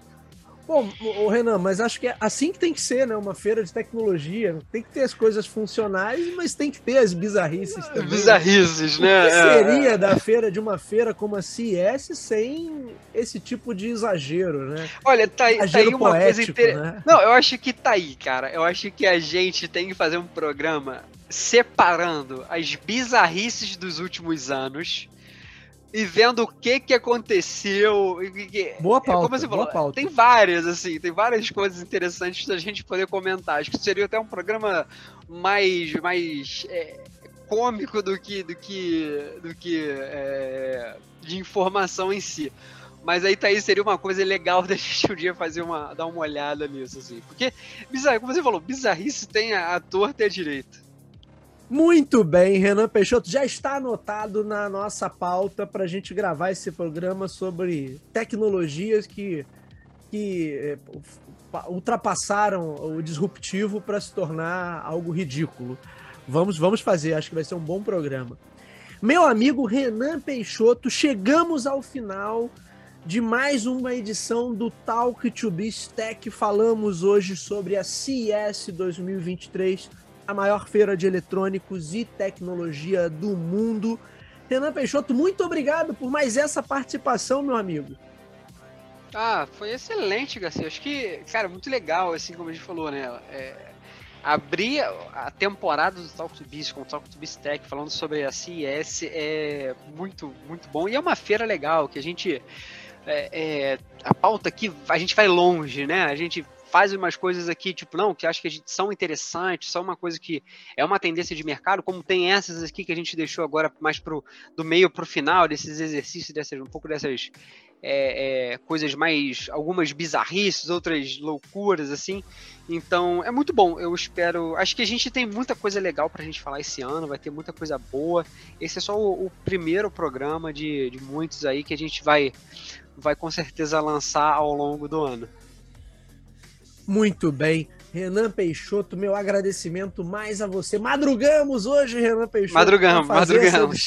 Bom, o Renan, mas acho que é assim que tem que ser, né? Uma feira de tecnologia. Tem que ter as coisas funcionais, mas tem que ter as bizarrices também. Bizarrices, né? O que seria da feira de uma feira como a CES sem esse tipo de exagero, né? Olha, tá aí, tá aí uma poético, coisa interessante. Né? Não, eu acho que tá aí, cara. Eu acho que a gente tem que fazer um programa separando as bizarrices dos últimos anos e vendo o que que aconteceu. Boa pauta, como você falou, boa pauta. Tem várias, assim, tem várias coisas interessantes da gente poder comentar. Acho que seria até um programa mais, mais é, cômico do que, do que, do que é, de informação em si. Mas aí tá aí, seria uma coisa legal da gente um dia fazer uma, dar uma olhada nisso, assim. Porque, bizarro, como você falou, bizarrice tem a, a torta e a direita. Muito bem, Renan Peixoto já está anotado na nossa pauta para a gente gravar esse programa sobre tecnologias que, que eh, ultrapassaram o disruptivo para se tornar algo ridículo. Vamos, vamos fazer, acho que vai ser um bom programa. Meu amigo Renan Peixoto, chegamos ao final de mais uma edição do Talk to Biz Tech. Falamos hoje sobre a CES 2023 a maior feira de eletrônicos e tecnologia do mundo. Renan Peixoto, muito obrigado por mais essa participação, meu amigo. Ah, foi excelente, Garcia. Acho que, cara, muito legal, assim como a gente falou, né? É, abrir a temporada do Talk to Biz com o Talk to Biz Tech, falando sobre a CES, é muito, muito bom. E é uma feira legal, que a gente. É, é, a pauta aqui, a gente vai longe, né? A gente faz umas coisas aqui, tipo, não, que acho que são interessantes, são uma coisa que é uma tendência de mercado, como tem essas aqui que a gente deixou agora mais pro, do meio para o final, desses exercícios, dessas, um pouco dessas é, é, coisas mais, algumas bizarrices, outras loucuras, assim. Então, é muito bom. Eu espero. Acho que a gente tem muita coisa legal pra gente falar esse ano, vai ter muita coisa boa. Esse é só o, o primeiro programa de, de muitos aí que a gente vai, vai com certeza lançar ao longo do ano. Muito bem. Renan Peixoto, meu agradecimento mais a você. Madrugamos hoje, Renan Peixoto. Madrugamos, madrugamos.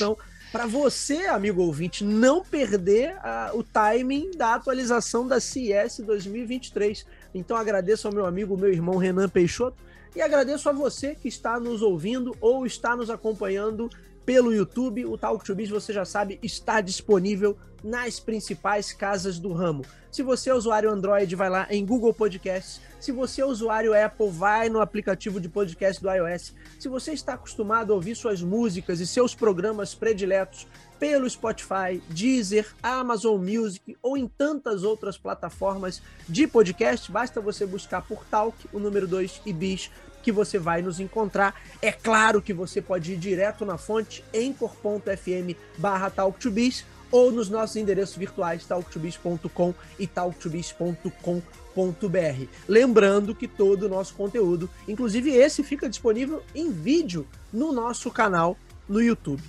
Para você, amigo ouvinte, não perder a, o timing da atualização da CES 2023. Então agradeço ao meu amigo, meu irmão Renan Peixoto, e agradeço a você que está nos ouvindo ou está nos acompanhando pelo YouTube. O Talk to Biz, você já sabe, está disponível nas principais casas do ramo. Se você é usuário Android, vai lá em Google Podcasts. Se você é usuário Apple, vai no aplicativo de podcast do iOS. Se você está acostumado a ouvir suas músicas e seus programas prediletos pelo Spotify, Deezer, Amazon Music ou em tantas outras plataformas de podcast, basta você buscar por Talk, o número 2 e Bis que você vai nos encontrar. É claro que você pode ir direto na fonte em.fm barra talktobiz ou nos nossos endereços virtuais talktobiz.com e talktobiz.com.br. Lembrando que todo o nosso conteúdo, inclusive esse, fica disponível em vídeo no nosso canal no YouTube.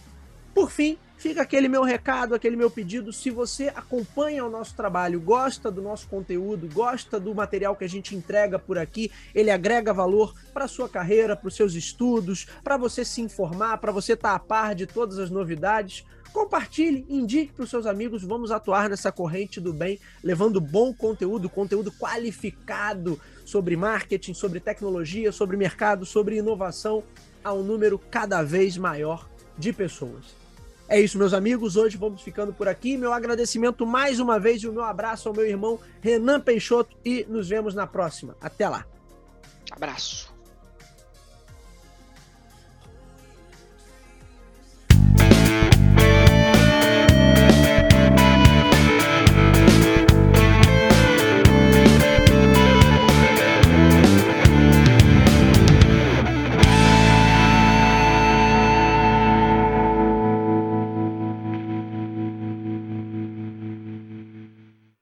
Por fim, Fica aquele meu recado, aquele meu pedido. Se você acompanha o nosso trabalho, gosta do nosso conteúdo, gosta do material que a gente entrega por aqui, ele agrega valor para sua carreira, para os seus estudos, para você se informar, para você estar tá a par de todas as novidades. Compartilhe, indique para os seus amigos. Vamos atuar nessa corrente do bem, levando bom conteúdo, conteúdo qualificado sobre marketing, sobre tecnologia, sobre mercado, sobre inovação a um número cada vez maior de pessoas. É isso, meus amigos. Hoje vamos ficando por aqui. Meu agradecimento mais uma vez e o meu abraço ao meu irmão Renan Peixoto e nos vemos na próxima. Até lá. Abraço.